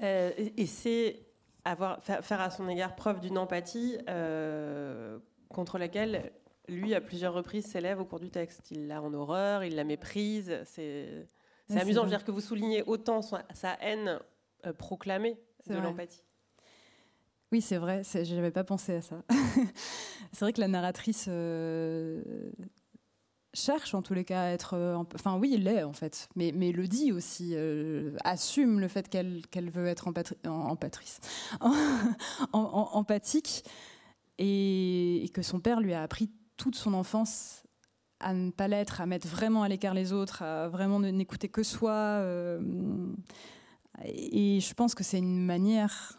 Euh, et c'est avoir, faire à son égard preuve d'une empathie euh, contre laquelle lui, à plusieurs reprises, s'élève au cours du texte. Il l'a en horreur, il la méprise. C'est amusant. Je veux dire que vous soulignez autant sa, haine euh, proclamée de l'empathie. Oui, c'est vrai. Je n'avais pas pensé à ça. c'est vrai que la narratrice euh, cherche en tous les cas à être. Euh, enfin, oui, il l'est en fait, mais, mais le dit aussi, euh, assume le fait qu'elle qu'elle veut être empatrice, empathique, et, que son père lui a appris toute son enfance à ne pas l'être, à mettre vraiment à l'écart les autres, à vraiment n'écouter que soi. Euh, et je pense que c'est une manière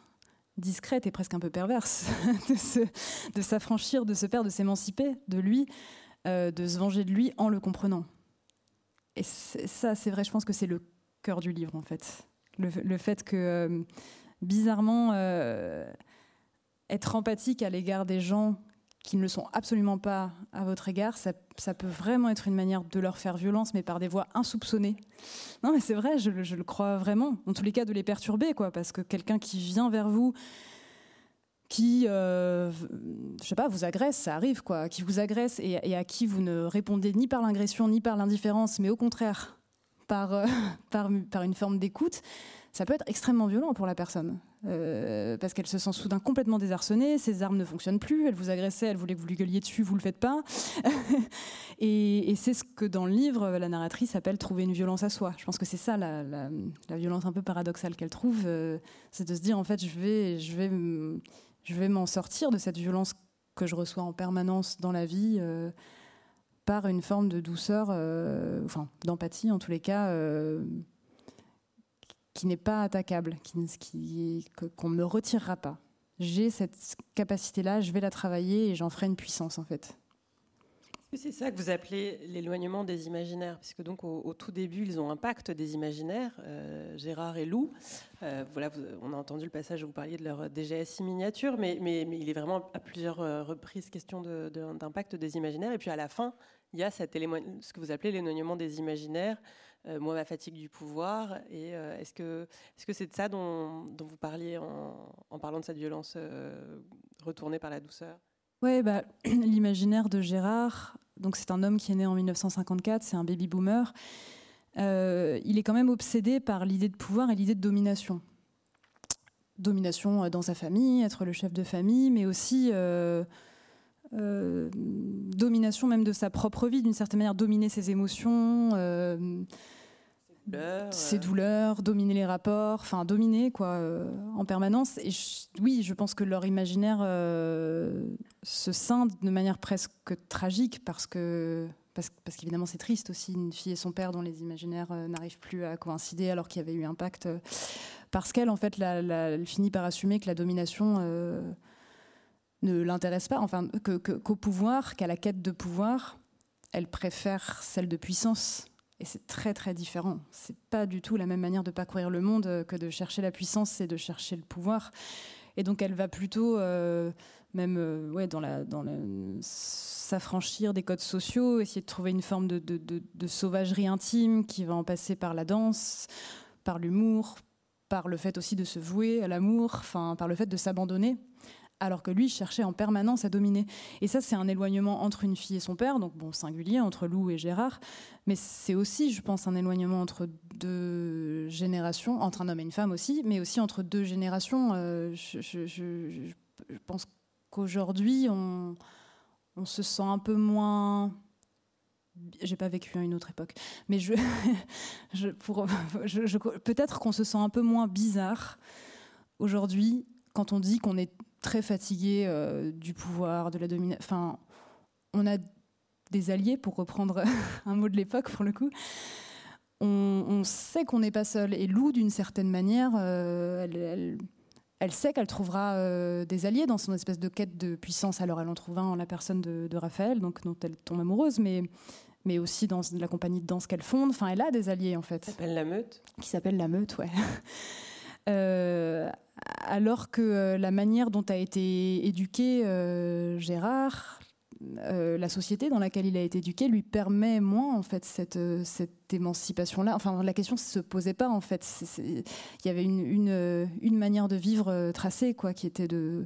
discrète et presque un peu perverse de s'affranchir de ce père, de s'émanciper de lui. Euh, de se venger de lui en le comprenant. Et ça, c'est vrai, je pense que c'est le cœur du livre, en fait. Le, fait que, euh, bizarrement, euh, être empathique à l'égard des gens qui ne le sont absolument pas à votre égard, ça, peut vraiment être une manière de leur faire violence, mais par des voies insoupçonnées. Non, mais c'est vrai, je, je, le crois vraiment. En tous les cas, de les perturber, quoi, parce que quelqu'un qui vient vers vous qui, euh, je sais pas, vous agresse, ça arrive quoi, qui vous agresse et, à qui vous ne répondez ni par l'agression ni par l'indifférence, mais au contraire par, par, par une forme d'écoute, ça peut être extrêmement violent pour la personne. Euh, parce qu'elle se sent soudain complètement désarçonnée, ses armes ne fonctionnent plus, elle vous agressait, elle voulait que vous lui gueuliez dessus, vous le faites pas. et, c'est ce que dans le livre, la narratrice appelle trouver une violence à soi. Je pense que c'est ça la, violence un peu paradoxale qu'elle trouve, euh, c'est de se dire en fait je vais, je vais, je vais m'en sortir de cette violence que je reçois en permanence dans la vie. Euh, par une forme de douceur, enfin d'empathie en tous les cas, qui n'est pas attaquable, qui, qu'on ne me retirera pas. J'ai cette capacité-là, je vais la travailler et j'en ferai une puissance en fait. C'est ça que vous appelez l'éloignement des imaginaires, puisque donc au, tout début ils ont un pacte des imaginaires, euh, Gérard et Lou. Euh, voilà, on a entendu le passage où vous parliez de leur DGSI miniature, mais, mais, il est vraiment à plusieurs euh, reprises question d'un des imaginaires. Et puis à la fin, il y a ce que vous appelez l'éloignement des imaginaires, euh, moi, ma fatigue du pouvoir. Et est-ce que est-ce que c'est de ça dont, vous parliez en, parlant de cette violence retournée par la douceur? Oui, bah, l'imaginaire de Gérard. Donc c'est un homme qui est né en 1954, c'est un baby boomer. il est quand même obsédé par l'idée de pouvoir et l'idée de domination. Domination dans sa famille, être le chef de famille, mais aussi domination même de sa propre vie, d'une certaine manière, dominer ses émotions, ses douleurs, dominer les rapports, enfin dominer quoi euh, en permanence. Et oui, je pense que leur imaginaire euh, se scinde de manière presque tragique parce que parce, parce qu'évidemment c'est triste aussi une fille et son père dont les imaginaires euh, n'arrivent plus à coïncider alors qu'il y avait eu un pacte. parce qu'elle en fait elle finit par assumer que la domination ne l'intéresse pas, enfin qu'au pouvoir, qu'à la quête de pouvoir, elle préfère celle de puissance et c'est très très différent. C'est pas du tout la même manière de parcourir le monde euh, que de chercher la puissance et de chercher le pouvoir. Et donc elle va plutôt euh, même euh, ouais, dans la, dans s'affranchir des codes sociaux, essayer de trouver une forme de, de, de, sauvagerie intime qui va en passer par la danse, par l'humour, par le fait aussi de se vouer à l'amour, enfin par le fait de s'abandonner alors que lui cherchait en permanence à dominer. Et ça, c'est un éloignement entre une fille et son père, donc bon, singulier, entre Lou et Gérard, mais c'est aussi, je pense, un éloignement entre deux générations, entre un homme et une femme aussi, mais aussi entre deux générations. Euh, je, pense qu'aujourd'hui, on, se sent un peu moins j'ai pas vécu à une autre époque, mais peut-être qu'on se sent un peu moins bizarre aujourd'hui quand on dit qu'on est très fatigué euh, du pouvoir, de la domination. Enfin, on a des alliés, pour reprendre un mot de l'époque pour le coup. On, sait qu'on n'est pas seul. Et Lou, d'une certaine manière, euh, elle, elle, sait qu'elle trouvera euh, des alliés dans son espèce de quête de puissance. Alors elle en trouve un en la personne de, Raphaël, donc dont elle tombe amoureuse, mais mais aussi dans la compagnie de danse qu'elle fonde. Enfin, elle a des alliés en fait. Qui s'appelle la Meute. Qui s'appelle la Meute, ouais. Euh, alors que euh, la manière dont a été éduqué euh, Gérard, la société dans laquelle il a été éduqué lui permet moins en fait cette, cette émancipation-là. Enfin, la question se posait pas en fait. Il y avait une, une, manière de vivre tracée quoi, qui était de,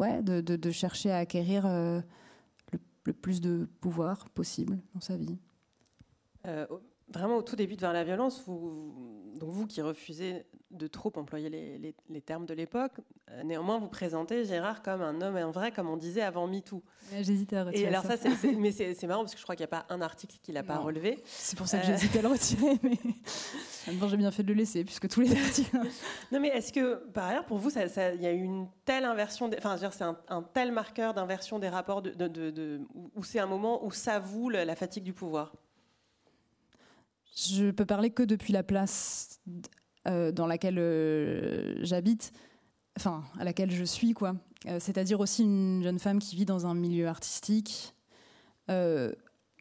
ouais, de, chercher à acquérir le, plus de pouvoir possible dans sa vie. Vraiment au tout début de Vers la violence, vous, donc vous qui refusez de trop employer les, termes de l'époque. Euh, néanmoins, vous présentez Gérard comme un homme, un vrai, comme on disait avant MeToo. J'hésitais à retirer. Et alors ça, mais c'est marrant parce que je crois qu'il n'y a pas un article qu'il n'a pas relevé. C'est pour ça que j'hésitais à le retirer, mais j'ai bien fait de le laisser puisque tous les articles. non, mais est-ce que par ailleurs, pour vous, il y a eu une telle inversion, enfin, c'est un, tel marqueur d'inversion des rapports, de, de, où c'est un moment où s'avoue la fatigue du pouvoir? Je peux parler que depuis la place euh, dans laquelle euh, j'habite, enfin à laquelle je suis, quoi. Euh, c'est-à-dire aussi une jeune femme qui vit dans un milieu artistique.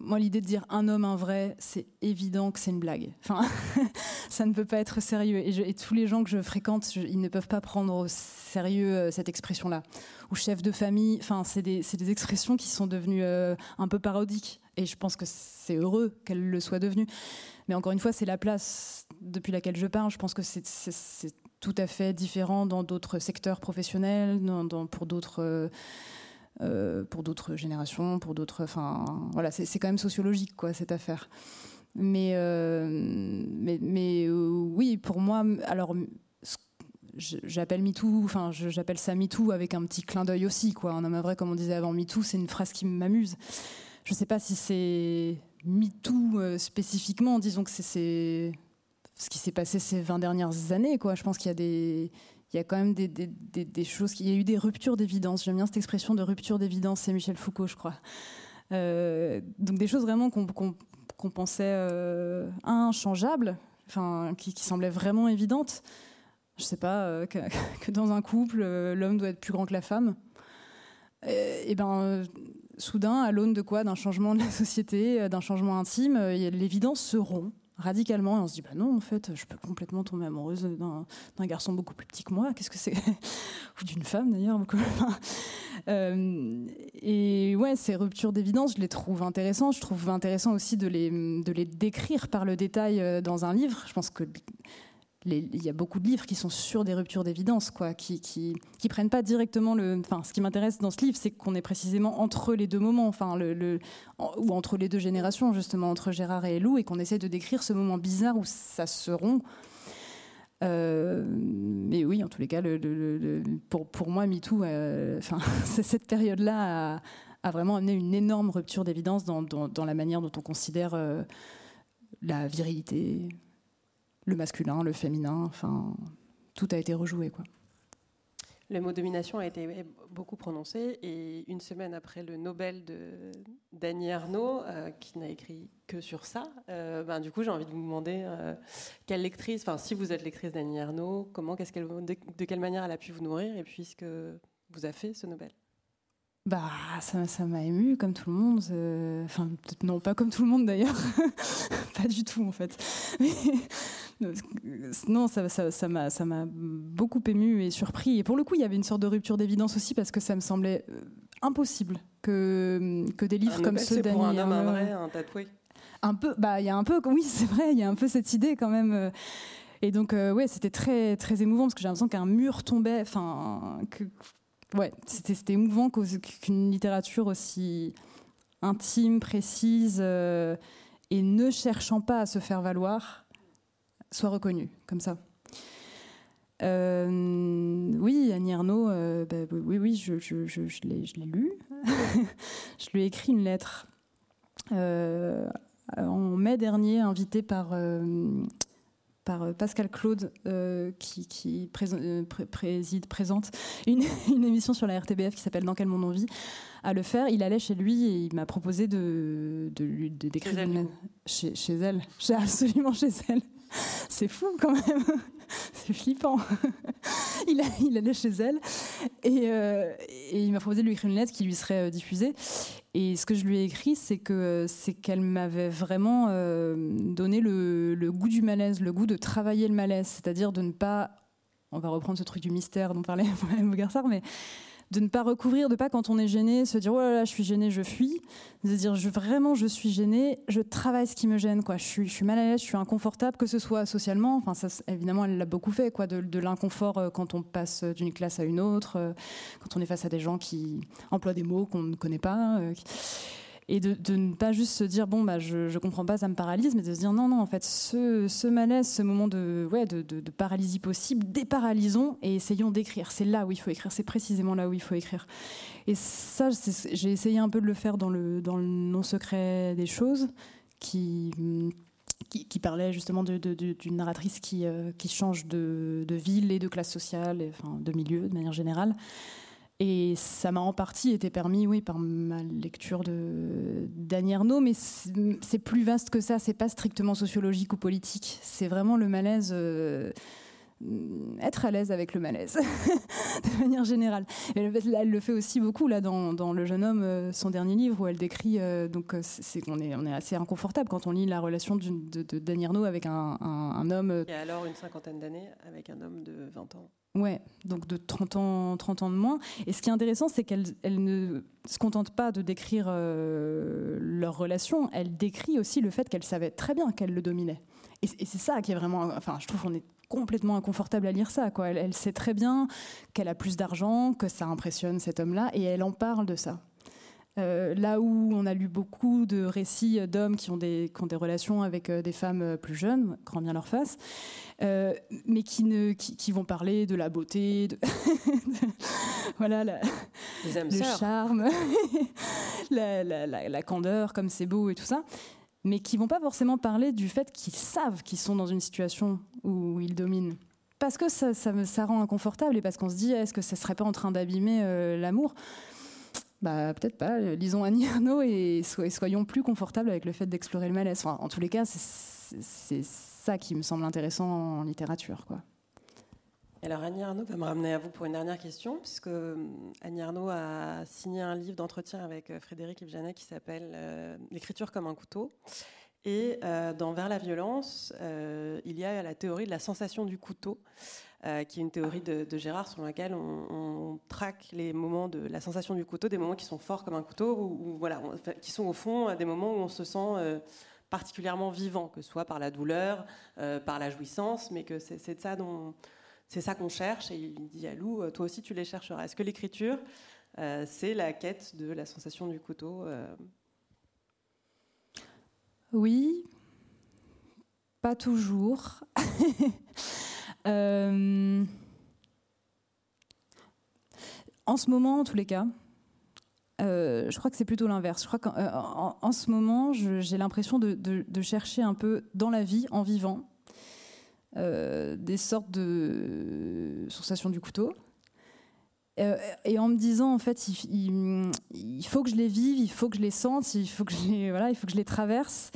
Moi, l'idée de dire un homme, un vrai, c'est évident que c'est une blague. Enfin, ça ne peut pas être sérieux. Et, tous les gens que je fréquente, ils ne peuvent pas prendre au sérieux cette expression-là. Ou chef de famille, enfin, c'est des, des, expressions qui sont devenues un peu parodiques. Et je pense que c'est heureux qu'elles le soient devenues. Mais encore une fois, c'est la place depuis laquelle je parle. Je pense que c'est tout à fait différent dans d'autres secteurs professionnels, pour d'autres. Euh, euh, pour d'autres générations, pour d'autres, enfin, voilà, c'est quand même sociologique, quoi, cette affaire. Mais, mais, mais oui, pour moi, alors j'appelle MeToo, enfin j'appelle ça MeToo avec un petit clin d'œil aussi, quoi. Un homme vrai, comme on disait avant MeToo, c'est une phrase qui m'amuse. Je ne sais pas si c'est MeToo euh, spécifiquement, disons que c'est ce qui s'est passé ces 20 dernières années, quoi. Je pense qu'il y a des il y a quand même des, choses, il y a eu des ruptures d'évidence. J'aime bien cette expression de rupture d'évidence, c'est Michel Foucault, je crois. Euh, donc des choses vraiment qu'on pensait euh, inchangeables, enfin, qui, semblaient vraiment évidentes je sais pas, euh, que, dans un couple, euh, l'homme doit être plus grand que la femme. Et, ben, euh, soudain, à l'aune de quoi? D'un changement de la société, d'un changement intime, l'évidence se rompt radicalement et on se dit bah non en fait je peux complètement tomber amoureuse d'un garçon beaucoup plus petit que moi. Qu'est-ce que c'est ou d'une femme d'ailleurs et ouais ces ruptures d'évidence je les trouve intéressantes. Je trouve intéressant aussi de les de les décrire par le détail dans un livre. Je pense que il y a beaucoup de livres qui sont sur des ruptures d'évidence, quoi, qui, qui, prennent pas directement le. Enfin, ce qui m'intéresse dans ce livre, c'est qu'on est précisément entre les deux moments, enfin, le, ou entre les deux générations, justement, entre Gérard et Lou, et qu'on essaie de décrire ce moment bizarre où ça se rompt. Euh, mais oui, en tous les cas, pour, pour moi, MeToo, euh, cette période-là a, a, vraiment amené une énorme rupture d'évidence dans, dans, la manière dont on considère euh, la virilité, le masculin, le féminin, enfin, tout a été rejoué. Quoi. Le mot domination a été beaucoup prononcé et une semaine après le Nobel de Dany Arnaud, euh, qui n'a écrit que sur ça, euh, ben, du coup j'ai envie de vous demander euh, quelle lectrice, enfin si vous êtes lectrice d'Annie Arnaud, comment, qu'est-ce qu'elle, de, de, quelle manière elle a pu vous nourrir et puis ce que vous a fait ce Nobel? Bah, ça, m'a ému comme tout le monde. Enfin, non, pas comme tout le monde d'ailleurs. pas du tout en fait. Non, ça, ça, m'a, ça m'a beaucoup ému et surpris. Et pour le coup, il y avait une sorte de rupture d'évidence aussi parce que ça me semblait euh, impossible que, que des livres comme ceux d'Annie. un homme, un vrai, un tatoué. Un peu, bah, il y a un peu, oui, c'est vrai, il y a un peu cette idée quand même. Euh. Et donc, euh, ouais, c'était très, très émouvant parce que j'ai l'impression qu'un mur tombait. Enfin, que ouais, c'était émouvant qu'une littérature aussi intime, précise euh, et ne cherchant pas à se faire valoir soit reconnue comme ça. Euh, oui, Annie Ernaux, euh, bah, oui, oui, je, je, je, je l'ai lu. je lui ai écrit une lettre en mai dernier, invitée par par euh, Pascal Claude, euh, qui, euh, préside, présente une, émission sur la RTBF qui s'appelle Dans quel monde on vit, à le faire. Il allait chez lui et il m'a proposé de, de, d'écrire chez, chez, chez elle. absolument chez elle. C'est fou quand même. C'est flippant. il, il, allait chez elle et, et il m'a proposé de lui écrire une lettre qui lui serait diffusée. Et ce que je lui ai écrit, c'est que c'est qu'elle m'avait vraiment euh, donné le, goût du malaise, le goût de travailler le malaise, c'est-à-dire de ne pas, on va reprendre ce truc du mystère dont parlait Bougarsar, mais de ne pas recouvrir, de pas quand on est gêné, se dire oh là là, je suis gêné, je fuis, de dire vraiment je suis gêné, je travaille ce qui me gêne, quoi. Je suis, je suis mal à l'aise, je suis inconfortable, que ce soit socialement, enfin évidemment elle l'a beaucoup fait, quoi, de, l'inconfort euh, quand on passe d'une classe à une autre, euh, quand on est face à des gens qui emploient des mots qu'on ne connaît pas. Euh, et de, ne pas juste se dire bon bah je, je comprends pas ça me paralyse mais de se dire non non en fait ce, malaise ce moment de ouais de, paralysie possible déparalysons et essayons d'écrire c'est là où il faut écrire c'est précisément là où il faut écrire et ça j'ai essayé un peu de le faire dans le dans le non secret des choses qui qui, parlait justement d'une narratrice qui, euh, qui change de, ville et de classe sociale, enfin de milieu de manière générale. Et ça m'a en partie été permis, oui, par ma lecture de d'Annie mais c'est plus vaste que ça. C'est pas strictement sociologique ou politique. C'est vraiment le malaise. Euh, être à l'aise avec le malaise, de manière générale. elle, le fait aussi beaucoup là dans, Le jeune homme, euh, son dernier livre, où elle décrit euh, donc c'est qu'on est on est assez inconfortable quand on lit la relation de, de, avec un, un, homme. Et alors une cinquantaine d'années avec un homme de 20 ans. Ouais, donc de 30 ans, 30 ans de moins. Et ce qui est intéressant, c'est qu'elle elle ne se contente pas de décrire euh, leur relation, elle décrit aussi le fait qu'elle savait très bien qu'elle le dominait. Et, c'est ça qui est vraiment. Enfin, je trouve qu'on est complètement inconfortable à lire ça. Quoi. Elle, sait très bien qu'elle a plus d'argent, que ça impressionne cet homme-là, et elle en parle de ça. Euh, là où on a lu beaucoup de récits d'hommes qui, ont des, qui ont des relations avec euh, des femmes plus jeunes, grand bien leur face, mais qui, ne, qui, vont parler de la beauté, de, voilà, la, le charme, la, la, la, candeur, comme c'est beau et tout ça, mais qui vont pas forcément parler du fait qu'ils savent qu'ils sont dans une situation où ils dominent parce que ça, ça, ça, rend inconfortable et parce qu'on se dit est-ce que ça serait pas en train d'abîmer l'amour? Bah, peut-être pas. Lisons Annie Ernaux et, soyons plus confortables avec le fait d'explorer le malaise. en tous les cas, c'est ça qui me semble intéressant en littérature. Quoi. Alors Annie Arnaud va me ramener à vous pour une dernière question, puisque euh, Annie Arnaud a signé un livre d'entretien avec euh, Frédéric Evjanet qui s'appelle euh, L'écriture comme un couteau. Et dans Vers la violence, il y a la théorie de la sensation du couteau. Qui est une théorie de, Gérard sur laquelle on, traque les moments de la sensation du couteau, des moments qui sont forts comme un couteau, ou, voilà, qui sont au fond des moments où on se sent particulièrement vivant, que ce soit par la douleur, euh, par la jouissance, mais que c'est ça qu'on cherche. Et il dit à Lou, toi aussi tu les chercheras. Est-ce que l'écriture, c'est la quête de la sensation du couteau Oui, pas toujours. Euh, en ce moment, en tous les cas, euh, je crois que c'est plutôt l'inverse. Je crois qu'en en, ce moment, j'ai l'impression de, chercher un peu dans la vie, en vivant, euh, des sortes de sensations du couteau. et en me disant, en fait, il, faut que je les vive, il faut que je les sente, il faut que je les, voilà, il faut que je les traverse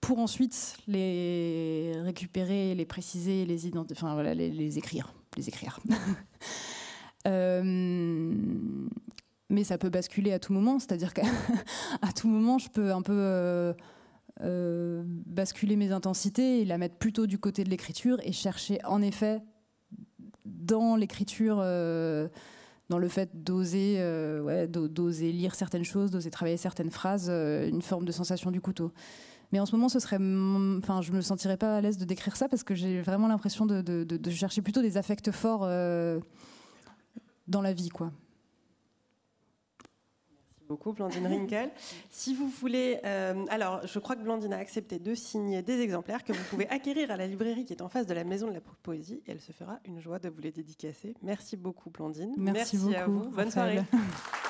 pour ensuite les récupérer, les préciser, les enfin voilà, les, écrire, les écrire. Euh, mais ça peut basculer à tout moment, c'est-à-dire qu'à tout moment, je peux un peu euh, euh, basculer mes intensités et la mettre plutôt du côté de l'écriture et chercher en effet dans l'écriture, dans le fait d'oser, ouais, lire certaines choses, d'oser travailler certaines phrases, une forme de sensation du couteau. Mais en ce moment, ce serait, enfin, je me sentirais pas à l'aise de décrire ça parce que j'ai vraiment l'impression de, chercher plutôt des affects forts euh, dans la vie, quoi. Merci beaucoup, Blandine Rinkel. Si vous voulez, euh, alors, je crois que Blandine a accepté de signer des exemplaires que vous pouvez acquérir à la librairie qui est en face de la Maison de la Poésie et elle se fera une joie de vous les dédicacer. Merci beaucoup, Blandine. Merci, beaucoup, à vous. Bonne soirée.